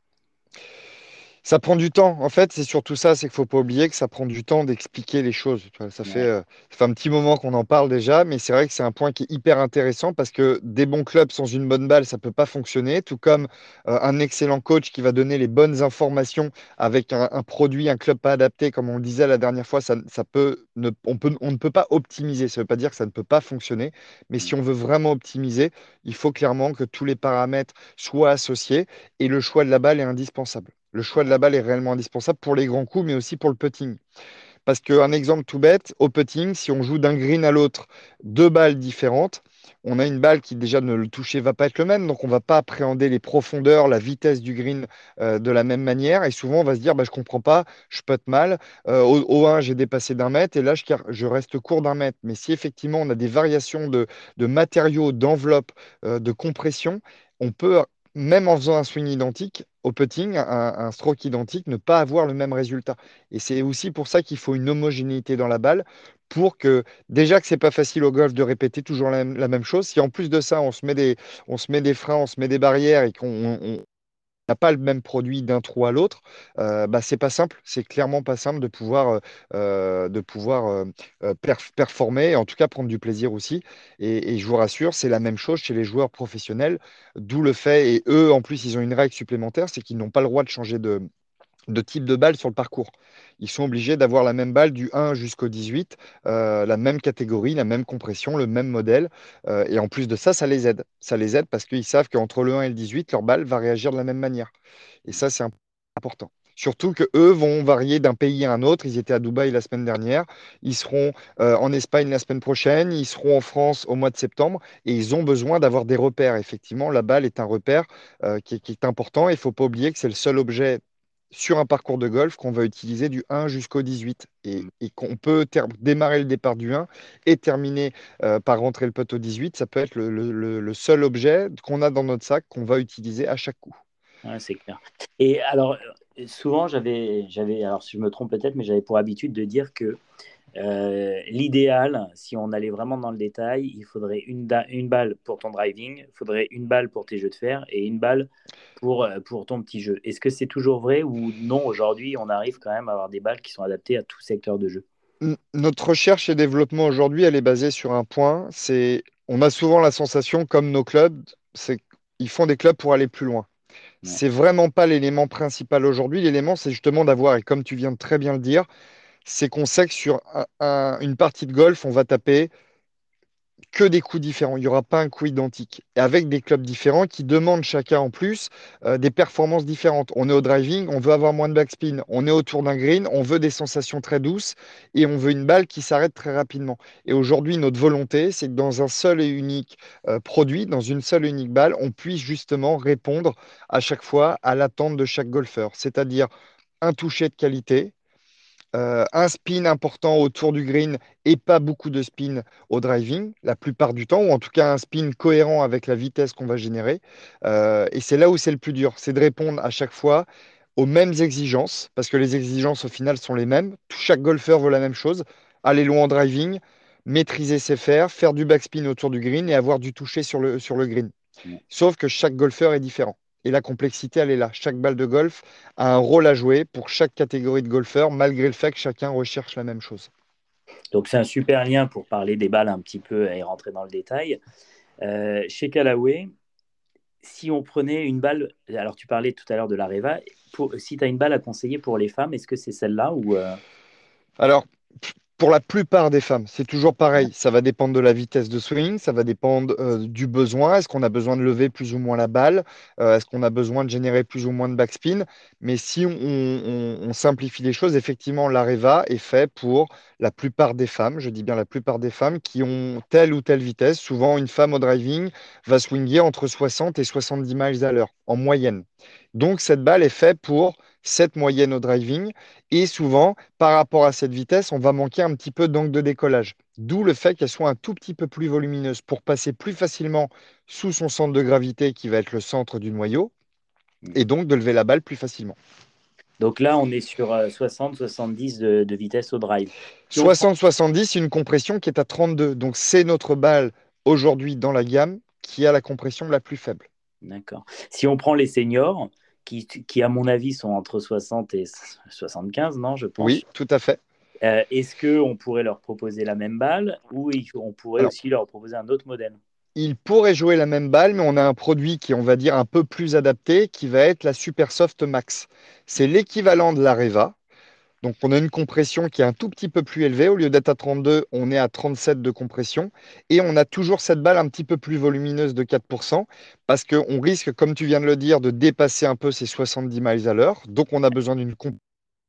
Ça prend du temps. En fait, c'est surtout ça, c'est qu'il ne faut pas oublier que ça prend du temps d'expliquer les choses. Ça fait, euh, ça fait un petit moment qu'on en parle déjà, mais c'est vrai que c'est un point qui est hyper intéressant parce que des bons clubs sans une bonne balle, ça ne peut pas fonctionner. Tout comme euh, un excellent coach qui va donner les bonnes informations avec un, produit, un club pas adapté, comme on le disait la dernière fois, ça, ça peut, ne, on, peut, on ne peut pas optimiser. Ça ne veut pas dire que ça ne peut pas fonctionner, mais si on veut vraiment optimiser, il faut clairement que tous les paramètres soient associés et le choix de la balle est indispensable le choix de la balle est réellement indispensable pour les grands coups, mais aussi pour le putting. Parce qu'un exemple tout bête, au putting, si on joue d'un green à l'autre deux balles différentes, on a une balle qui déjà ne le toucher va pas être le même, donc on va pas appréhender les profondeurs, la vitesse du green euh, de la même manière. Et souvent on va se dire, bah, je comprends pas, je putte mal. Euh, au, 1, j'ai dépassé d'un mètre et là je, reste court d'un mètre. Mais si effectivement on a des variations de, matériaux, d'enveloppe, euh, de compression, on peut même en faisant un swing identique, au putting, un, stroke identique, ne pas avoir le même résultat. Et c'est aussi pour ça qu'il faut une homogénéité dans la balle, pour que déjà que c'est pas facile au golf de répéter toujours la, même chose. Si en plus de ça, on se met des, on se met des freins, on se met des barrières et qu'on n'a pas le même produit d'un trou à l'autre, euh, bah, c'est pas simple. C'est clairement pas simple de pouvoir, euh, euh, de pouvoir performer, en tout cas prendre du plaisir aussi. Et, je vous rassure, c'est la même chose chez les joueurs professionnels, d'où le fait, et eux en plus, ils ont une règle supplémentaire, c'est qu'ils n'ont pas le droit de changer de, de type de balle sur le parcours. Ils sont obligés d'avoir la même balle du 1 jusqu'au 18, la même catégorie, la même compression, le même modèle. et en plus de ça, ça les aide. Ça les aide parce qu'ils savent qu'entre le 1 et le 18, leur balle va réagir de la même manière. Et ça, c'est important. Surtout que eux vont varier d'un pays à un autre. Ils étaient à Dubaï la semaine dernière. Ils seront en Espagne la semaine prochaine. Ils seront en France au mois de septembre. Et ils ont besoin d'avoir des repères. Effectivement, la balle est un repère qui, qui, est important. Il ne faut pas oublier que c'est le seul objet sur un parcours de golf qu'on va utiliser du 1 jusqu'au 18 et, qu'on peut démarrer le départ du 1 et terminer euh, par rentrer le poteau 18. Ça peut être le, seul objet qu'on a dans notre sac qu'on va utiliser à chaque coup. c'est clair. Et alors, souvent, j'avais, j'avais, alors si je me trompe peut-être, mais j'avais pour habitude de dire que euh, l'idéal, si on allait vraiment dans le détail, il faudrait une, une, balle pour ton driving, il faudrait une balle pour tes jeux de fer et une balle pour, euh, pour ton petit jeu. Est-ce que c'est toujours vrai ou non Aujourd'hui, on arrive quand même à avoir des balles qui sont adaptées à tout secteur de jeu? Notre recherche et développement aujourd'hui, elle est basée sur un point. C'est, on a souvent la sensation, comme nos clubs, c'est qu'ils font des clubs pour aller plus loin. C'est vraiment pas l'élément principal aujourd'hui. L'élément, c'est justement d'avoir, et comme tu viens de très bien le dire, c'est qu'on sait que sur une partie de golf, on va taper que des coups différents. Il n'y aura pas un coup identique. Et avec des clubs différents qui demandent chacun en plus euh, des performances différentes. On est au driving, on veut avoir moins de backspin. On est autour d'un green, on veut des sensations très douces et on veut une balle qui s'arrête très rapidement. Et aujourd'hui, notre volonté, c'est que dans un seul et unique euh, produit, dans une seule et unique balle, on puisse justement répondre à chaque fois à l'attente de chaque golfeur. C'est-à-dire un toucher de qualité, euh, un spin important autour du green et pas beaucoup de spin au driving, la plupart du temps, ou en tout cas un spin cohérent avec la vitesse qu'on va générer. Euh, et c'est là où c'est le plus dur, c'est de répondre à chaque fois aux mêmes exigences, parce que les exigences au final sont les mêmes. Chaque golfeur veut la même chose, aller loin en driving, maîtriser ses fers, faire du backspin autour du green et avoir du toucher sur le, sur le green. Sauf que chaque golfeur est différent. Et la complexité, elle est là. Chaque balle de golf a un rôle à jouer pour chaque catégorie de golfeurs, malgré le fait que chacun recherche la même chose. Donc c'est un super lien pour parler des balles un petit peu et rentrer dans le détail. Euh, chez Callaway, si on prenait une balle, alors tu parlais tout à l'heure de la Reva, si tu as une balle à conseiller pour les femmes, est-ce que c'est celle-là ou euh? Alors, pour la plupart des femmes, c'est toujours pareil. Ça va dépendre de la vitesse de swing, ça va dépendre euh, du besoin. Est-ce qu'on a besoin de lever plus ou moins la balle? Euh, Est-ce qu'on a besoin de générer plus ou moins de backspin? Mais si on, simplifie les choses, effectivement, l'Areva est fait pour la plupart des femmes, je dis bien la plupart des femmes, qui ont telle ou telle vitesse. Souvent, une femme au driving va swinger entre 60 et 70 miles à l'heure, en moyenne. Donc, cette balle est faite pour cette moyenne au driving. Et souvent, par rapport à cette vitesse, on va manquer un petit peu d'angle de décollage. D'où le fait qu'elle soit un tout petit peu plus volumineuse pour passer plus facilement sous son centre de gravité qui va être le centre du noyau et donc de lever la balle plus facilement. Donc là, on est sur 60-70 euh, de, vitesse au drive. 60-70, une compression qui est à 32. Donc c'est notre balle aujourd'hui dans la gamme qui a la compression la plus faible. D'accord. Si on prend les seniors, qui, à mon avis, sont entre 60 et 75, non, je pense. Oui, tout à fait. Euh, est-ce qu'on pourrait leur proposer la même balle ou on pourrait aussi leur proposer un autre modèle? Ils pourraient jouer la même balle, mais on a un produit qui est, on va dire, un peu plus adapté, qui va être la Supersoft Max. C'est l'équivalent de la Reva, donc on a une compression qui est un tout petit peu plus élevée. Au lieu d'être à 32, on est à 37 de compression. Et on a toujours cette balle un petit peu plus volumineuse de 4%, parce qu'on risque, comme tu viens de le dire, de dépasser un peu ces 70 miles à l'heure. Donc on a besoin d'une compression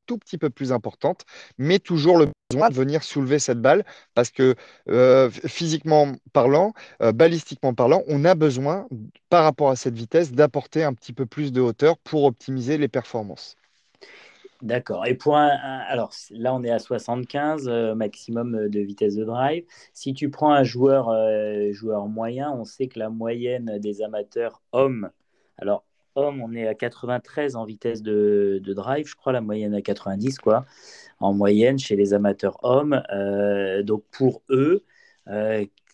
tout petit peu plus importante, mais toujours le besoin de venir soulever cette balle, parce que euh, physiquement parlant, euh, balistiquement parlant, on a besoin, par rapport à cette vitesse, d'apporter un petit peu plus de hauteur pour optimiser les performances. D'accord. Et pour alors là, on est à 75 euh, maximum euh, de vitesse de drive. Si tu prends un joueur, euh, joueur moyen, on sait que la moyenne des amateurs hommes, alors hommes, on est à 93 en vitesse de, drive, je crois, la moyenne à 90, quoi, en moyenne chez les amateurs hommes. donc pour eux,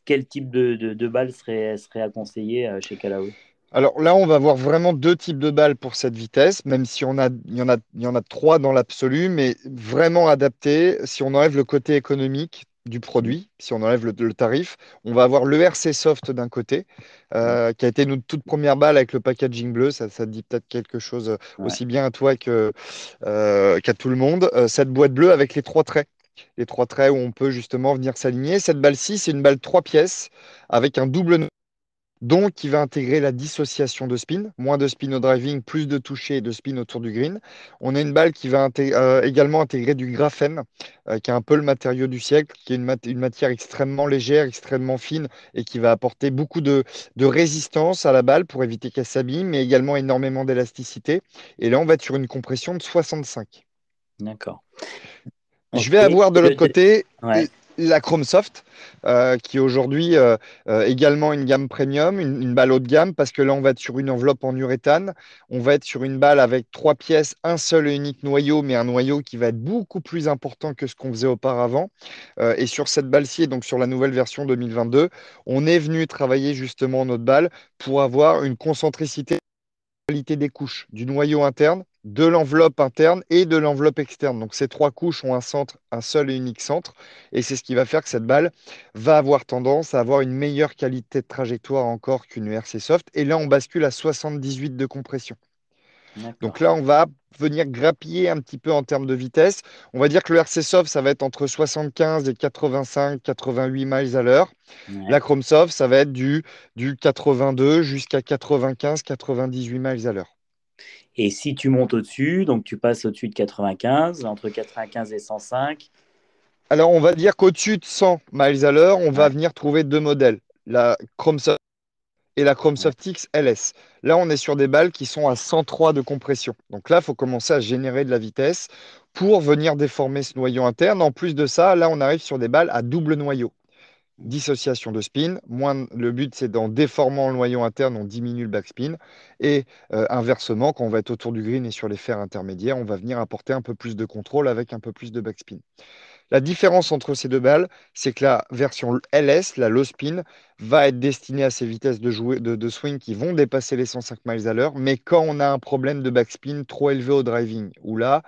quel type de, de, balle serait, serait à conseiller chez Callaway alors là, on va voir vraiment deux types de balles pour cette vitesse, même si on a, il, y en a, il y en a trois dans l'absolu, mais vraiment adapté. Si on enlève le côté économique du produit, si on enlève le, tarif, on va avoir le RC Soft d'un côté, euh, qui a été notre toute première balle avec le packaging bleu. Ça, ça dit peut-être quelque chose aussi bien à toi que, euh, qu'à tout le monde. Euh, cette boîte bleue avec les trois traits les trois traits où on peut justement venir s'aligner. Cette balle-ci, c'est une balle trois pièces avec un double donc qui va intégrer la dissociation de spin, moins de spin au driving, plus de toucher et de spin autour du green. On a une balle qui va euh, également intégrer du graphène, euh, qui est un peu le matériau du siècle, qui est une, matière extrêmement légère, extrêmement fine et qui va apporter beaucoup de, résistance à la balle pour éviter qu'elle s'abîme, mais également énormément d'élasticité. Et là, on va être sur une compression de 65. D'accord. Je vais avoir de l'autre côté la Chrome Soft, euh, qui est aujourd'hui euh, euh, également une gamme premium, une, balle haut de gamme, parce que là, on va être sur une enveloppe en uréthane. On va être sur une balle avec trois pièces, un seul et unique noyau, mais un noyau qui va être beaucoup plus important que ce qu'on faisait auparavant. et sur cette balle-ci, donc sur la nouvelle version 2022, on est venu travailler justement notre balle pour avoir une concentricité des couches, du noyau interne, de l'enveloppe interne et de l'enveloppe externe. Donc ces trois couches ont un centre, un seul et unique centre, et c'est ce qui va faire que cette balle va avoir tendance à avoir une meilleure qualité de trajectoire encore qu'une RC Soft. Et là, on bascule à 78 de compression. Donc là, on va venir grappiller un petit peu en termes de vitesse. On va dire que le RC Soft, ça va être entre 75 et 85, 88 miles à l'heure. La. Chrome Soft, ça va être du, du 82 jusqu'à 95, 98 miles à l'heure. Et si tu montes au-dessus, donc tu passes au-dessus de 95, entre 95 et 105. Alors, on va dire qu'au-dessus de 100 miles à l'heure, on va venir trouver deux modèles, la Chrome Soft et la Chrome X LS. Là, on est sur des balles qui sont à 103 de compression. Donc là, il faut commencer à générer de la vitesse pour venir déformer ce noyau interne. En plus de ça, là, on arrive sur des balles à double noyau. Dissociation de spin. Moins, le but, c'est d'en déformant le noyau interne, on diminue le backspin. Et euh, inversement, quand on va être autour du green et sur les fers intermédiaires, on va venir apporter un peu plus de contrôle avec un peu plus de backspin. La différence entre ces deux balles, c'est que la version LS, la low spin, va être destinée à ces vitesses de, swing qui vont dépasser les 105 miles à l'heure. Mais quand on a un problème de backspin trop élevé au driving, où là,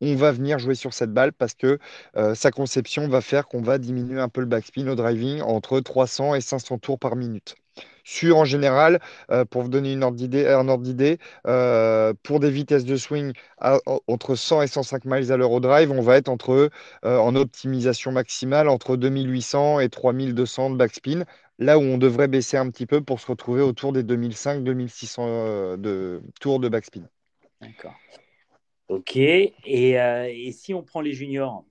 on va venir jouer sur cette balle parce que euh, sa conception va faire qu'on va diminuer un peu le backspin au driving entre 300 et 500 tours par minute. Sur, en général, euh, pour vous donner une ordre d'idée, un ordre d'idée, euh, pour des vitesses de swing entre 100 et 105 miles à l'heure au drive, on va être entre, euh, en optimisation maximale entre 2800 et 3200 de backspin, là où on devrait baisser un petit peu pour se retrouver autour des 2500-2600 euh, de tours de backspin. d'accord. Ok. Et si on prend les juniors,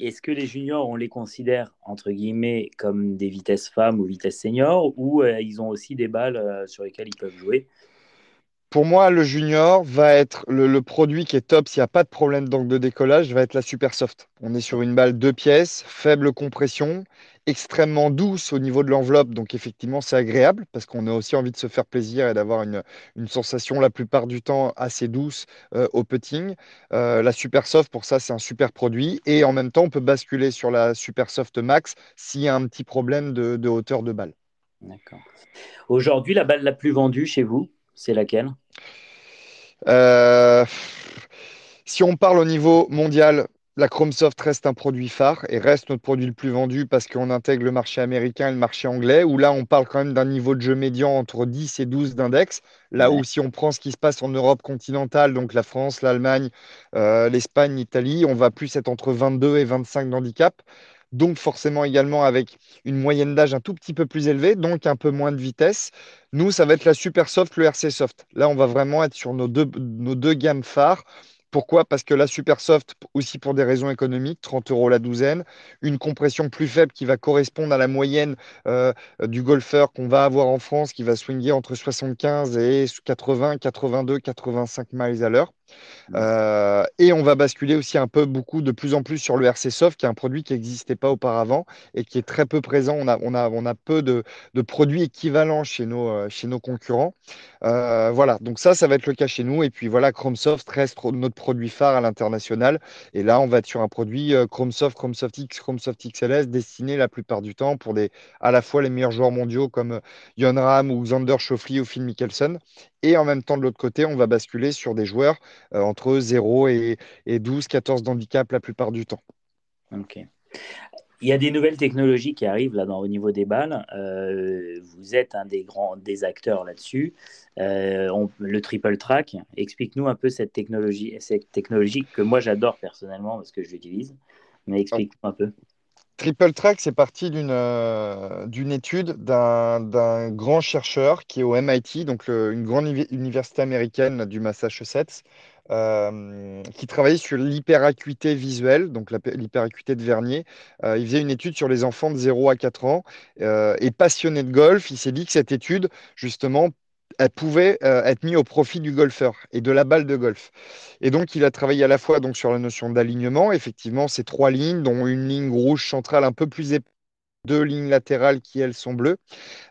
est-ce que les juniors, on les considère, entre guillemets, comme des vitesses femmes ou vitesses seniors, ou euh, ils ont aussi des balles euh, sur lesquelles ils peuvent jouer? Pour moi, le junior va être le, produit qui est top s'il n'y a pas de problème de décollage, va être la Super Soft. On est sur une balle deux pièces, faible compression, extrêmement douce au niveau de l'enveloppe. Donc effectivement, c'est agréable parce qu'on a aussi envie de se faire plaisir et d'avoir une, une sensation la plupart du temps assez douce euh, au putting. Euh, la Super Soft, pour ça, c'est un super produit. Et en même temps, on peut basculer sur la Super Soft Max s'il y a un petit problème de, de hauteur de balle. D'accord. Aujourd'hui, la balle la plus vendue chez vous, c'est laquelle? Euh, si on parle au niveau mondial, la Chromesoft reste un produit phare et reste notre produit le plus vendu parce qu'on intègre le marché américain et le marché anglais, où là, on parle quand même d'un niveau de jeu médian entre 10 et 12 d'index. Là Ouais, où si on prend ce qui se passe en Europe continentale, donc la France, l'Allemagne, euh, l'Espagne, l'Italie, on va plus être entre 22 et 25 d'handicap. Donc forcément également avec une moyenne d'âge un tout petit peu plus élevée, donc un peu moins de vitesse. Nous, ça va être la Super Soft, le RC Soft. Là, on va vraiment être sur nos deux, nos deux gammes phares. Pourquoi? Parce que la Super Soft, aussi pour des raisons économiques, 30 euros la douzaine, une compression plus faible qui va correspondre à la moyenne euh, du golfeur qu'on va avoir en France, qui va swinger entre 75 et 80, 82, 85 miles à l'heure. D'accord. Euh, et on va basculer aussi un peu, beaucoup, de plus en plus sur le RC Soft, qui est un produit qui n'existait pas auparavant et qui est très peu présent. On a, on a, on a peu de, de produits équivalents chez nos, euh, chez nos concurrents. Euh, voilà, donc ça, ça va être le cas chez nous. Et puis voilà, Chromesoft reste notre produit phare à l'international. Et là, on va être sur un produit Chromesoft, Chromesoft X, Chromesoft XLS, destiné la plupart du temps pour des, à la fois les meilleurs joueurs mondiaux comme Jon Rahm ou Xander Schauffele ou Phil Mickelson. Et en même temps, de l'autre côté, on va basculer sur des joueurs entre 0 et, et 12, 14 d'handicap la plupart du temps. Ok. Il y a des nouvelles technologies qui arrivent là dans, au niveau des balles. Euh, vous êtes un des grands des acteurs là-dessus. Euh, le triple track, explique-nous un peu cette technologie, cette technologie que moi j'adore personnellement parce que je l'utilise. Mais explique-nous un peu. Triple Track, c'est parti d'une euh, étude d'un grand chercheur qui est au MIT, donc le- une grande uni- université américaine du Massachusetts, euh, qui travaillait sur l'hyperacuité visuelle, donc l'hyperacuité de Vernier. Euh, il faisait une étude sur les enfants de 0 à 4 ans euh, et passionné de golf. Il s'est dit que cette étude, justement, elle pouvait être mise au profit du golfeur et de la balle de golf. Et donc, il a travaillé à la fois donc, sur la notion d'alignement, effectivement, ces trois lignes, dont une ligne rouge centrale un peu plus épais, deux lignes latérales qui, elles, sont bleues,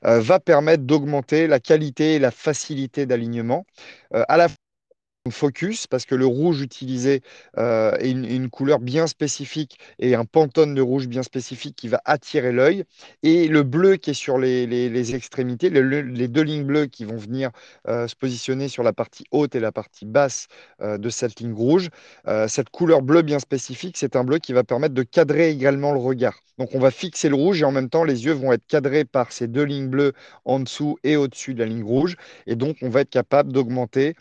euh, va permettre d'augmenter la qualité et la facilité d'alignement, à la focus parce que le rouge utilisé est une, couleur bien spécifique et un pantone de rouge bien spécifique qui va attirer l'œil et le bleu qui est sur les, extrémités, le- le- les deux lignes bleues qui vont venir se positionner sur la partie haute et la partie basse de cette ligne rouge. Cette couleur bleue bien spécifique, c'est un bleu qui va permettre de cadrer également le regard. Donc on va fixer le rouge et en même temps les yeux vont être cadrés par ces deux lignes bleues en dessous et au-dessus de la ligne rouge et donc on va être capable d'augmenter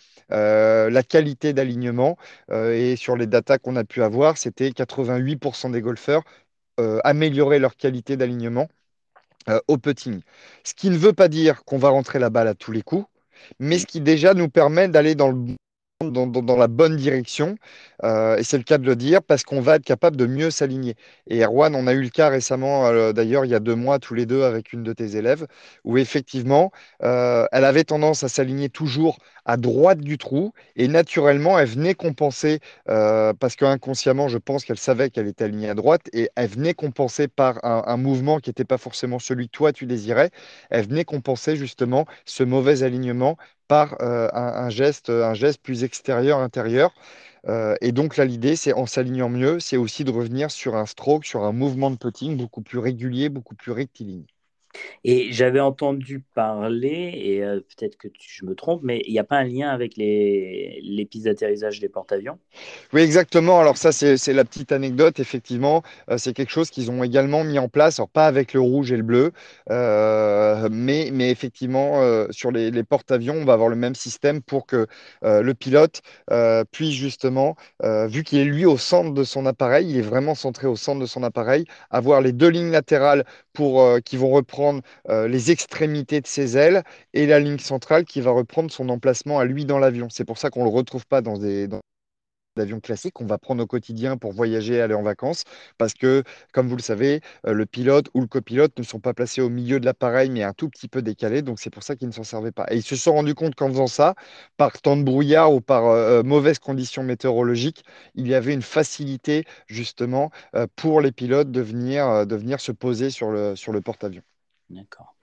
la qualité d'alignement. et sur les datas qu'on a pu avoir, c'était 88% des golfeurs améliorer leur qualité d'alignement au putting. Ce qui ne veut pas dire qu'on va rentrer la balle à tous les coups, mais ce qui déjà nous permet d'aller dans dans, dans, la bonne direction, euh, et c'est le cas de le dire, parce qu'on va être capable de mieux s'aligner. Et Erwan, on a eu le cas récemment, euh, d'ailleurs, il y a deux mois, tous les deux, avec une de tes élèves, où effectivement, euh, elle avait tendance à s'aligner toujours à droite du trou, et naturellement, elle venait compenser, parce qu'inconsciemment, je pense qu'elle savait qu'elle était alignée à droite, et elle venait compenser par un, un mouvement qui n'était pas forcément celui que toi, tu désirais, elle venait compenser justement ce mauvais alignement par euh, un, geste, un geste plus extérieur-intérieur. Euh, et donc là, l'idée, c'est en s'alignant mieux, c'est aussi de revenir sur un stroke, sur un mouvement de putting beaucoup plus régulier, beaucoup plus rectiligne. Et j'avais entendu parler, et euh, peut-être que je me trompe, mais il n'y a pas un lien avec les, pistes d'atterrissage des porte-avions? Oui, exactement. Alors ça, c'est la petite anecdote. Effectivement, euh, c'est quelque chose qu'ils ont également mis en place. Alors pas avec le rouge et le bleu, euh, mais, mais effectivement, sur les, les porte-avions, on va avoir le même système pour que le pilote puisse justement, vu qu'il est lui au centre de son appareil, il est vraiment centré au centre de son appareil, avoir les deux lignes latérales pour, qui vont reprendre euh, les extrémités de ses ailes et la ligne centrale qui va reprendre son emplacement à lui dans l'avion. C'est pour ça qu'on ne le retrouve pas dans des avions classiques qu'on va prendre au quotidien pour voyager aller en vacances. Parce que, comme vous le savez, euh, le pilote ou le copilote ne sont pas placés au milieu de l'appareil, mais un tout petit peu décalés. Donc, c'est pour ça qu'ils ne s'en servaient pas. Et ils se sont rendus compte qu'en faisant ça, par temps de brouillard ou par euh, mauvaises conditions météorologiques, il y avait une facilité, justement, pour les pilotes de venir, de venir se poser sur le, sur le porte-avions. D'accord.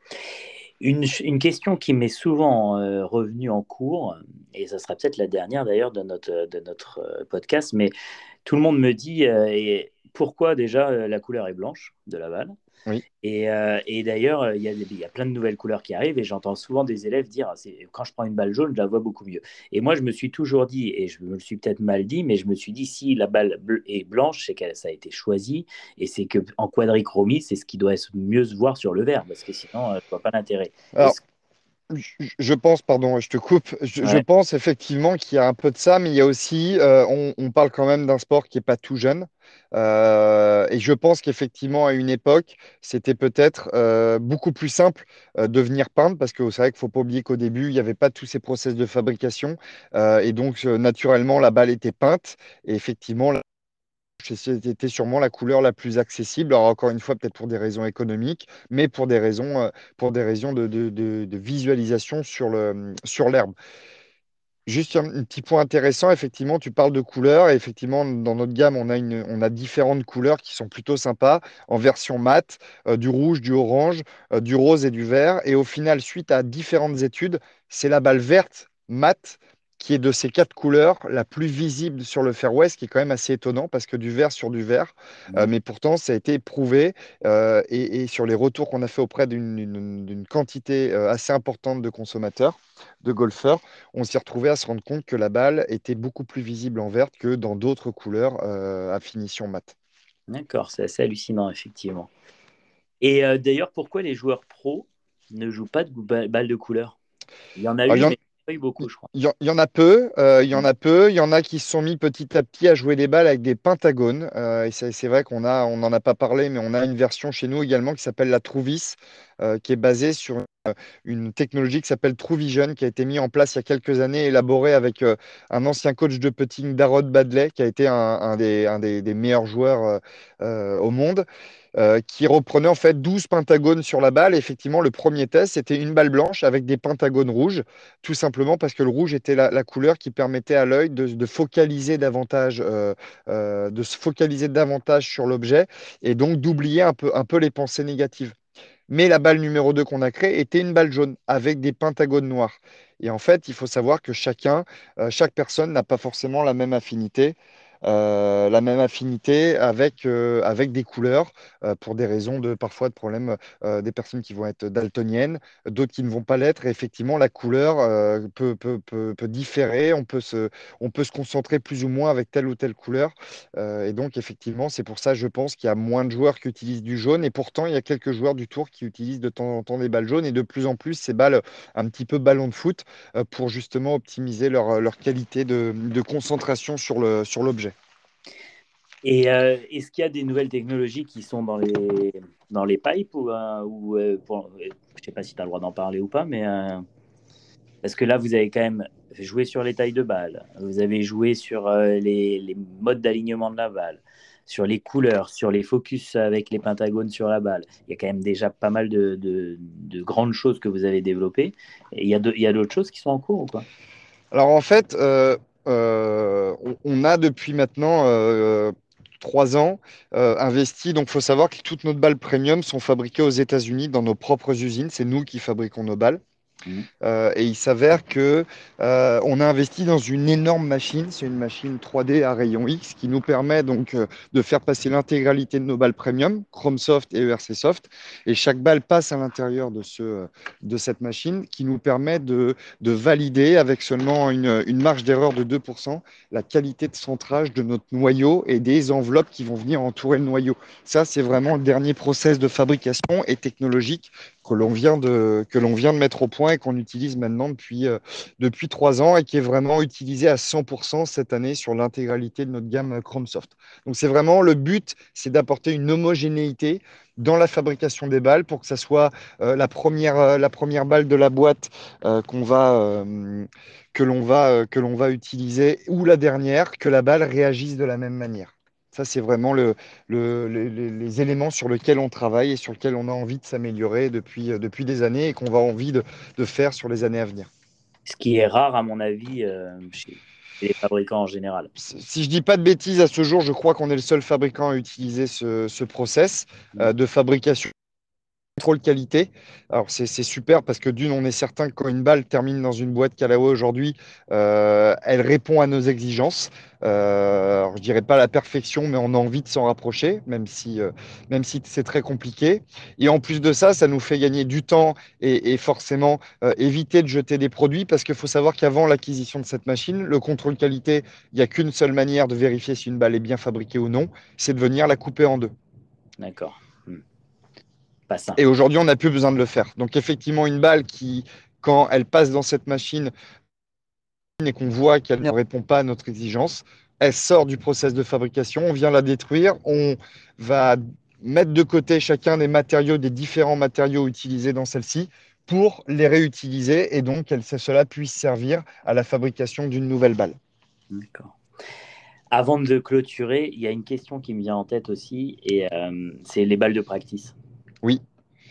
Une, question qui m'est souvent euh, revenue en cours, et ça sera peut-être la dernière d'ailleurs de notre, euh, podcast, mais tout le monde me dit euh, pourquoi déjà la couleur est blanche de la et, euh, et d'ailleurs, il y, y, a plein de nouvelles couleurs qui arrivent et j'entends souvent des élèves dire quand je prends une balle jaune, je la vois beaucoup mieux. Et moi, je me suis toujours dit, et je me le suis peut-être mal dit, mais je me suis dit si la balle est blanche, c'est que ça a été choisi et c'est qu'en quadrichromie, c'est ce qui doit mieux se voir sur le verre parce que sinon, euh, je ne vois pas l'intérêt. Je pense, pardon, je te coupe. Je, pense effectivement qu'il y a un peu de ça, mais il y a aussi, euh, on, parle quand même d'un sport qui n'est pas tout jeune. Euh, et je pense qu'effectivement, à une époque, c'était peut-être euh, beaucoup plus simple de venir peindre, parce que c'est vrai qu'il ne faut pas oublier qu'au début, il n'y avait pas tous ces process de fabrication. et donc, naturellement, la balle était peinte. Et effectivement, c'était sûrement la couleur la plus accessible. Alors, encore une fois, peut-être pour des raisons économiques, mais pour des raisons, euh, pour des raisons de, visualisation sur l'herbe. Juste un, petit point intéressant, effectivement, tu parles de couleurs. Et effectivement, dans notre gamme, on a, une, on a différentes couleurs qui sont plutôt sympas en version mat, euh, du rouge, du orange, euh, du rose et du vert. Et au final, suite à différentes études, c'est la balle verte mat qui est de ces quatre couleurs la plus visible sur le fairway, ce qui est quand même assez étonnant parce que du vert sur du vert. Euh, mmh. mais pourtant, ça a été prouvé euh, et, sur les retours qu'on a fait auprès d'une quantité euh, assez importante de consommateurs, de golfeurs, on s'est retrouvé à se rendre compte que la balle était beaucoup plus visible en verte que dans d'autres couleurs à finition mat. D'accord, c'est assez hallucinant, effectivement. Et d'ailleurs, pourquoi les joueurs pros ne jouent pas de balles de couleur? Il y en a ah, eu, beaucoup, je crois. Il y, en a peu, euh, il y en a peu. Il y en a qui se sont mis petit à petit à jouer des balles avec des pentagones. Euh, et c'est vrai qu'on a, on n'en a pas parlé, mais on a une version chez nous également qui s'appelle la Trouvis, euh, qui est basée sur une technologie qui s'appelle TrueVision, qui a été mise en place il y a quelques années, élaborée avec un ancien coach de putting, Darod Badley, qui a été un, des, un des, meilleurs joueurs au monde. Euh, qui reprenait en fait 12 pentagones sur la balle. effectivement, le premier test, c'était une balle blanche avec des pentagones rouges, tout simplement parce que le rouge était la, couleur qui permettait à l'œil de, focaliser davantage, euh, euh, de se focaliser davantage sur l'objet et donc d'oublier un peu, un peu les pensées négatives. Mais la balle numéro 2 qu'on a créée était une balle jaune avec des pentagones noirs. Et en fait, il faut savoir que chacun, chaque personne n'a pas forcément la même affinité euh, la même affinité avec, euh, avec des couleurs euh, pour des raisons de parfois de problèmes des personnes qui vont être daltoniennes, d'autres qui ne vont pas l'être. Et effectivement, la couleur peut, peut, peut, différer. On peut, se, on peut se concentrer plus ou moins avec telle ou telle couleur. et donc, effectivement, c'est pour ça, je pense, qu'il y a moins de joueurs qui utilisent du jaune. Et pourtant, il y a quelques joueurs du tour qui utilisent de temps en temps des balles jaunes et de plus en plus ces balles un petit peu ballon de foot pour justement optimiser leur, leur qualité de, de concentration sur l'objet. Et euh, est-ce qu'il y a des nouvelles technologies qui sont dans les, dans les pipes ou, euh, euh, Je ne sais pas si tu as le droit d'en parler ou pas, mais parce que là, vous avez quand même joué sur les tailles de balles, vous avez joué sur les, modes d'alignement de la balle, sur les couleurs, sur les focus avec les pentagones sur la balle. Il y a quand même déjà pas mal de, de, de grandes choses que vous avez développées. Et il y a d'autres choses qui sont en cours ou quoi Alors en fait, on, a depuis maintenant trois ans euh, investi. Donc, il faut savoir que toutes nos balles premium sont fabriquées aux États-Unis dans nos propres usines. C'est nous qui fabriquons nos balles. Mmh. Euh, et il s'avère que euh, on a investi dans une énorme machine, c'est une machine 3D à rayon X qui nous permet donc euh, de faire passer l'intégralité de nos balles premium, Chromesoft et ERC Soft, et chaque balle passe à l'intérieur de, ce, de cette machine qui nous permet de, de valider avec seulement une, une marge d'erreur de 2% la qualité de centrage de notre noyau et des enveloppes qui vont venir entourer le noyau. Ça, c'est vraiment le dernier process de fabrication et technologique que l'on vient, de, que l'on vient de mettre au point et qu'on utilise maintenant depuis, euh, depuis trois ans et qui est vraiment utilisé à 100% cette année sur l'intégralité de notre gamme Chromesoft. Donc c'est vraiment le but, c'est d'apporter une homogénéité dans la fabrication des balles pour que ça soit euh, la, première, euh, la première balle de la boîte qu'on va, que l'on va, que l'on va utiliser ou la dernière, que la balle réagisse de la même manière. Ça, c'est vraiment le, les éléments sur lesquels on travaille et sur lesquels on a envie de s'améliorer depuis, euh, depuis des années et qu'on va envie de, de, faire sur les années à venir. Ce qui est rare, à mon avis, euh, chez les fabricants en général. Si je dis pas de bêtises, à ce jour, je crois qu'on est le seul fabricant à utiliser ce, ce process euh, de fabrication contrôle qualité. Alors c'est super parce que d'une, on est certain que quand une balle termine dans une boîte Callaway aujourd'hui, euh, elle répond à nos exigences. Euh, alors, je dirais pas la perfection, mais on a envie de s'en rapprocher, même si, euh, même si c'est très compliqué. Et en plus de ça, ça nous fait gagner du temps et, et forcément éviter de jeter des produits parce qu'il faut savoir qu'avant l'acquisition de cette machine, le contrôle qualité, il n'y a qu'une seule manière de vérifier si une balle est bien fabriquée ou non, c'est de venir la couper en deux. D'accord. Et aujourd'hui, on n'a plus besoin de le faire. Donc effectivement, une balle qui, quand elle passe dans cette machine et qu'on voit qu'elle ne répond pas à notre exigence, elle sort du process de fabrication, on vient la détruire, on va mettre de côté chacun des matériaux, des différents matériaux utilisés dans celle-ci pour les réutiliser et donc que cela puisse servir à la fabrication d'une nouvelle balle. D'accord. Avant de clôturer, il y a une question qui me vient en tête aussi, et euh, c'est les balles de practice. Oui.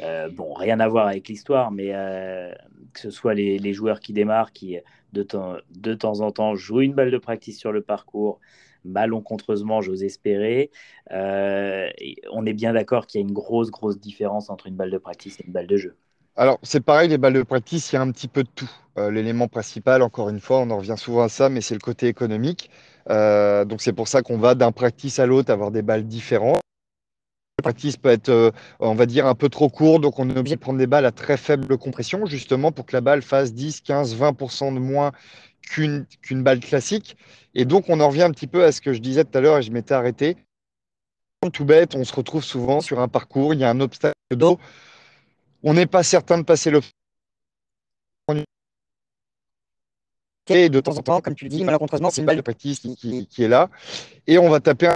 Euh, bon, rien à voir avec l'histoire, mais euh, que ce soit les, joueurs qui démarrent, qui de temps, de temps en temps jouent une balle de practice sur le parcours, malencontreusement, j'ose espérer. Euh, on est bien d'accord qu'il y a une grosse, grosse différence entre une balle de practice et une balle de jeu. Alors, c'est pareil, les balles de practice, il y a un petit peu de tout. L'élément principal, encore une fois, on en revient souvent à ça, mais c'est le côté économique. donc, c'est pour ça qu'on va d'un practice à l'autre avoir des balles différentes practice peut être, euh, on va dire, un peu trop court, donc on est obligé de prendre des balles à très faible compression, justement pour que la balle fasse 10, 15, 20% de moins qu'une balle classique. Et donc on en revient un petit peu à ce que je disais tout à l'heure et je m'étais arrêté. Tout bête, on se retrouve souvent sur un parcours, il y a un obstacle d'eau, on n'est pas certain de passer l'obstacle. Et de temps en temps, comme tu le dis, malencontreusement, c'est une balle de practice qui, qui, qui est là. Et on va taper un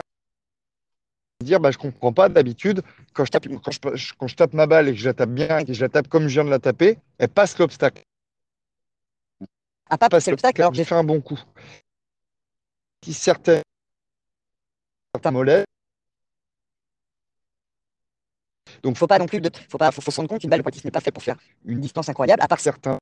dire bah, je comprends pas d'habitude quand je tape quand je, quand je, tape ma balle et que je la tape bien et que je la tape comme je viens de la taper elle passe l'obstacle. À pas passer l'obstacle alors j'ai fait un bon coup. Si certains certains mollets donc faut pas non plus de, faut pas faut, faut se rendre compte qu'une balle de practice n'est pas faite pour faire une distance incroyable à part certains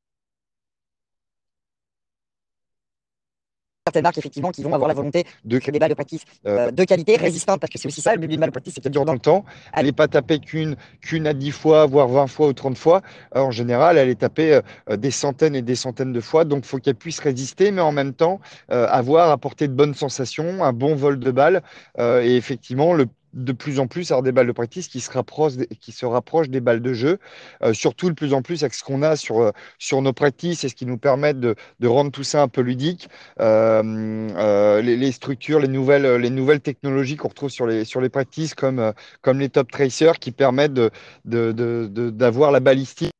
certaines marques effectivement qui vont avoir la volonté de créer des balles de practice euh, de qualité, résistantes, parce que c'est aussi ça le but d'une balle de practice, c'est qu'elle dure dans le temps. Elle n'est pas tapée qu'une à 10 fois, voire 20 fois ou 30 fois. Euh, en général, elle est tapée euh, des centaines et des centaines de fois. Donc, il faut qu'elle puisse résister, mais en même temps, avoir, apporter de bonnes sensations, un bon vol de balle. et effectivement, le de plus en plus avoir des balles de practice qui se rapprochent, qui se des balles de jeu, euh, surtout de plus en plus avec ce qu'on a sur, euh, sur nos practices et ce qui nous permet de, de rendre tout ça un peu ludique. Euh, les, structures, les nouvelles, les nouvelles technologies qu'on retrouve sur les, sur les practices comme, comme les top tracers qui permettent d'avoir de, de, la balistique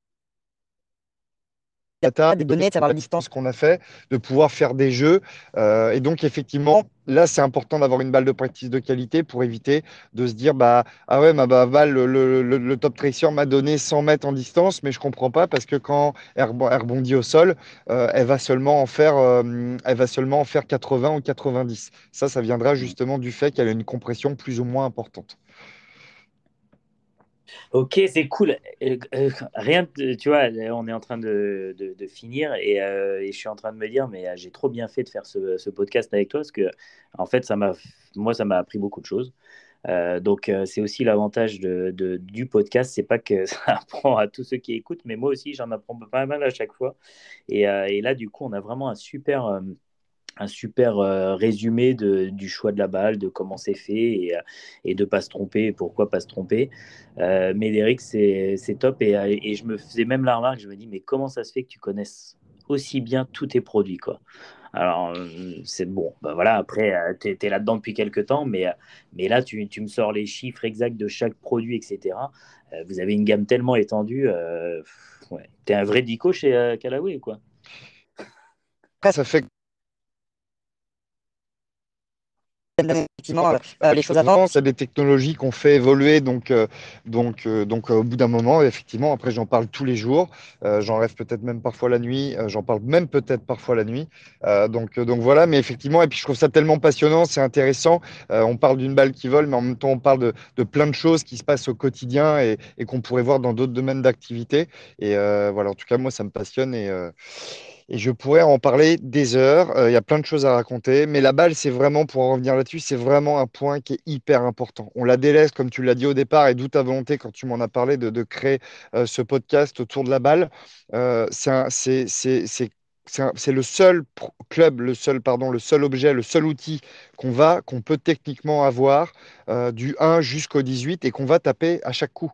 data, des données, de savoir la distance qu'on a fait, de pouvoir faire des jeux. Euh, et donc, effectivement, là, c'est important d'avoir une balle de practice de qualité pour éviter de se dire bah, Ah ouais, ma balle, le, top tracer m'a donné 100 mètres en distance, mais je ne comprends pas parce que quand elle, rebondit au sol, euh, elle, va seulement en faire, euh, elle va seulement en faire 80 ou 90. Ça, ça viendra justement du fait qu'elle a une compression plus ou moins importante. Ok, c'est cool. Euh, euh, rien, tu vois, on est en train de, de, finir et, euh, et, je suis en train de me dire, mais j'ai trop bien fait de faire ce, ce, podcast avec toi parce que, en fait, ça m'a, moi, ça m'a appris beaucoup de choses. donc, c'est aussi l'avantage de, du podcast, c'est pas que [laughs] ça apprend à tous ceux qui écoutent, mais moi aussi, j'en apprends pas mal à chaque fois. Et, là, du coup, on a vraiment un super un super euh, résumé de, du choix de la balle, de comment c'est fait et, euh, de pas se tromper, pourquoi pas se tromper. Euh, Médéric, c'est top et, je me faisais même la remarque, je me dis mais comment ça se fait que tu connaisses aussi bien tous tes produits quoi? Alors, c'est bon, bah voilà, après, tu es, là-dedans depuis quelques temps, mais, mais là, tu, tu, me sors les chiffres exacts de chaque produit, etc. vous avez une gamme tellement étendue. ouais. Tu es un vrai dico chez Callaway, quoi? Ça fait effectivement euh, les choses avancent. Il y a des technologies qu'on fait évoluer, donc, euh, donc, euh, donc au bout d'un moment, effectivement, après j'en parle tous les jours, j'en rêve peut-être même parfois la nuit, j'en parle même peut-être parfois la nuit. donc, donc voilà, mais effectivement, et puis je trouve ça tellement passionnant, c'est intéressant. on parle d'une balle qui vole, mais en même temps on parle de, de plein de choses qui se passent au quotidien et, et qu'on pourrait voir dans d'autres domaines d'activité. Et voilà, en tout cas, moi, ça me passionne et et je pourrais en parler des heures. Euh, il y a plein de choses à raconter. Mais la balle, c'est vraiment, pour en revenir là-dessus, c'est vraiment un point qui est hyper important. On la délaisse, comme tu l'as dit au départ, et d'où ta volonté, quand tu m'en as parlé, de, créer euh, ce podcast autour de la balle. Euh, c'est c'est le seul club, le seul, pardon, le seul objet, le seul outil qu'on va, qu'on peut techniquement avoir euh, du 1 jusqu'au 18 et qu'on va taper à chaque coup.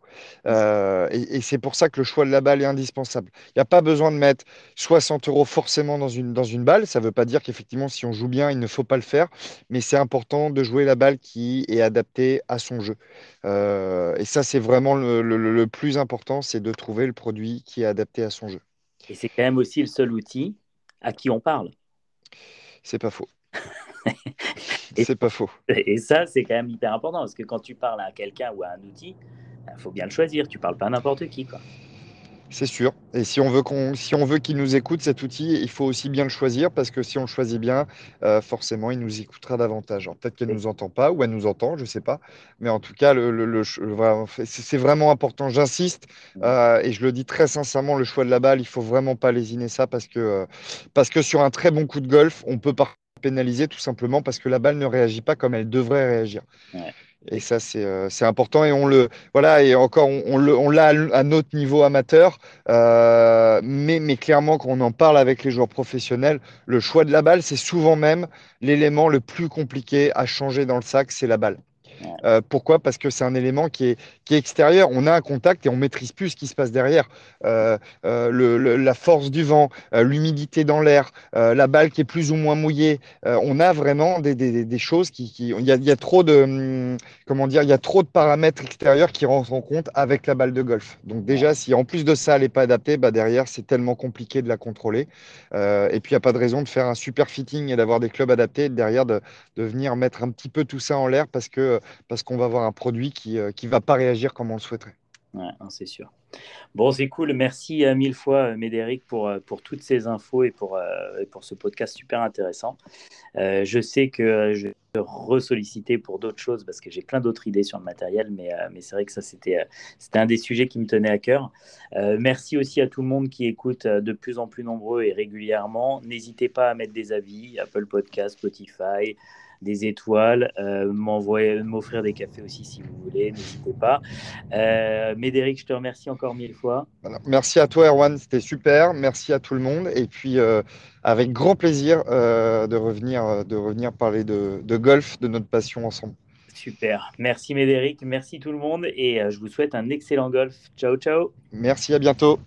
Euh, et, c'est pour ça que le choix de la balle est indispensable. Il n'y a pas besoin de mettre 60 euros forcément dans une, dans une balle. Ça ne veut pas dire qu'effectivement, si on joue bien, il ne faut pas le faire. Mais c'est important de jouer la balle qui est adaptée à son jeu. Euh, et ça, c'est vraiment le plus important, c'est de trouver le produit qui est adapté à son jeu. Et c'est quand même aussi le seul outil à qui on parle. C'est pas faux. [laughs] c'est pas faux. Et ça, c'est quand même hyper important parce que quand tu parles à quelqu'un ou à un outil, il ben, faut bien le choisir. Tu parles pas à n'importe qui. Quoi. C'est sûr. Et si on veut qu'on, si on veut qu'il nous écoute cet outil, il faut aussi bien le choisir parce que si on le choisit bien, euh, forcément, il nous écoutera davantage. peut-être qu'elle ne nous entend pas ou elle nous entend, je ne sais pas. Mais en tout cas, le, c'est vraiment important. J'insiste euh, et je le dis très sincèrement, le choix de la balle, il faut vraiment pas lésiner ça parce que, euh, parce que sur un très bon coup de golf, on peut pas pénaliser tout simplement parce que la balle ne réagit pas comme elle devrait réagir. Et ça, euh, c'est important. Et on le, voilà, et encore, on, on l'a à notre niveau amateur. Euh, mais, mais clairement, quand on en parle avec les joueurs professionnels, le choix de la balle, c'est souvent même l'élément le plus compliqué à changer dans le sac, c'est la balle. Euh, pourquoi? Parce que c'est un élément qui est, qui est extérieur. On a un contact et on maîtrise plus ce qui se passe derrière. Euh, euh, la force du vent, l'humidité dans l'air, la balle qui est plus ou moins mouillée. on a vraiment des, des, des choses qui, qui il, y a, y a, trop de hum, comment dire, il y a trop de paramètres extérieurs qui rentrent en compte avec la balle de golf. Donc déjà, si en plus de ça, elle n'est pas adaptée, bah derrière, c'est tellement compliqué de la contrôler. et puis il n'y a pas de raison de faire un super fitting et d'avoir des clubs adaptés derrière de, de venir mettre un petit peu tout ça en l'air parce que parce qu'on va avoir un produit qui ne euh, va pas réagir comme on le souhaiterait. Ouais, c'est sûr. Bon, c'est cool. Merci euh, mille fois, euh, Médéric, pour, pour toutes ces infos et pour, pour ce podcast super intéressant. je sais que je vais te ressolliciter pour d'autres choses parce que j'ai plein d'autres idées sur le matériel, mais, mais c'est vrai que ça, c'était c'était un des sujets qui me tenait à cœur. merci aussi à tout le monde qui écoute de plus en plus nombreux et régulièrement. N'hésitez pas à mettre des avis, Apple Podcast, Spotify des étoiles, euh, m'envoyer, m'offrir des cafés aussi si vous voulez, n'hésitez pas. Euh, Médéric, je te remercie encore mille fois. merci à toi, Erwan, c'était super. Merci à tout le monde. Et puis, euh, avec grand plaisir de, revenir, de revenir parler de, de golf, de notre passion ensemble. Super. Merci Médéric, merci tout le monde et je vous souhaite un excellent golf. Ciao, ciao. Merci, à bientôt.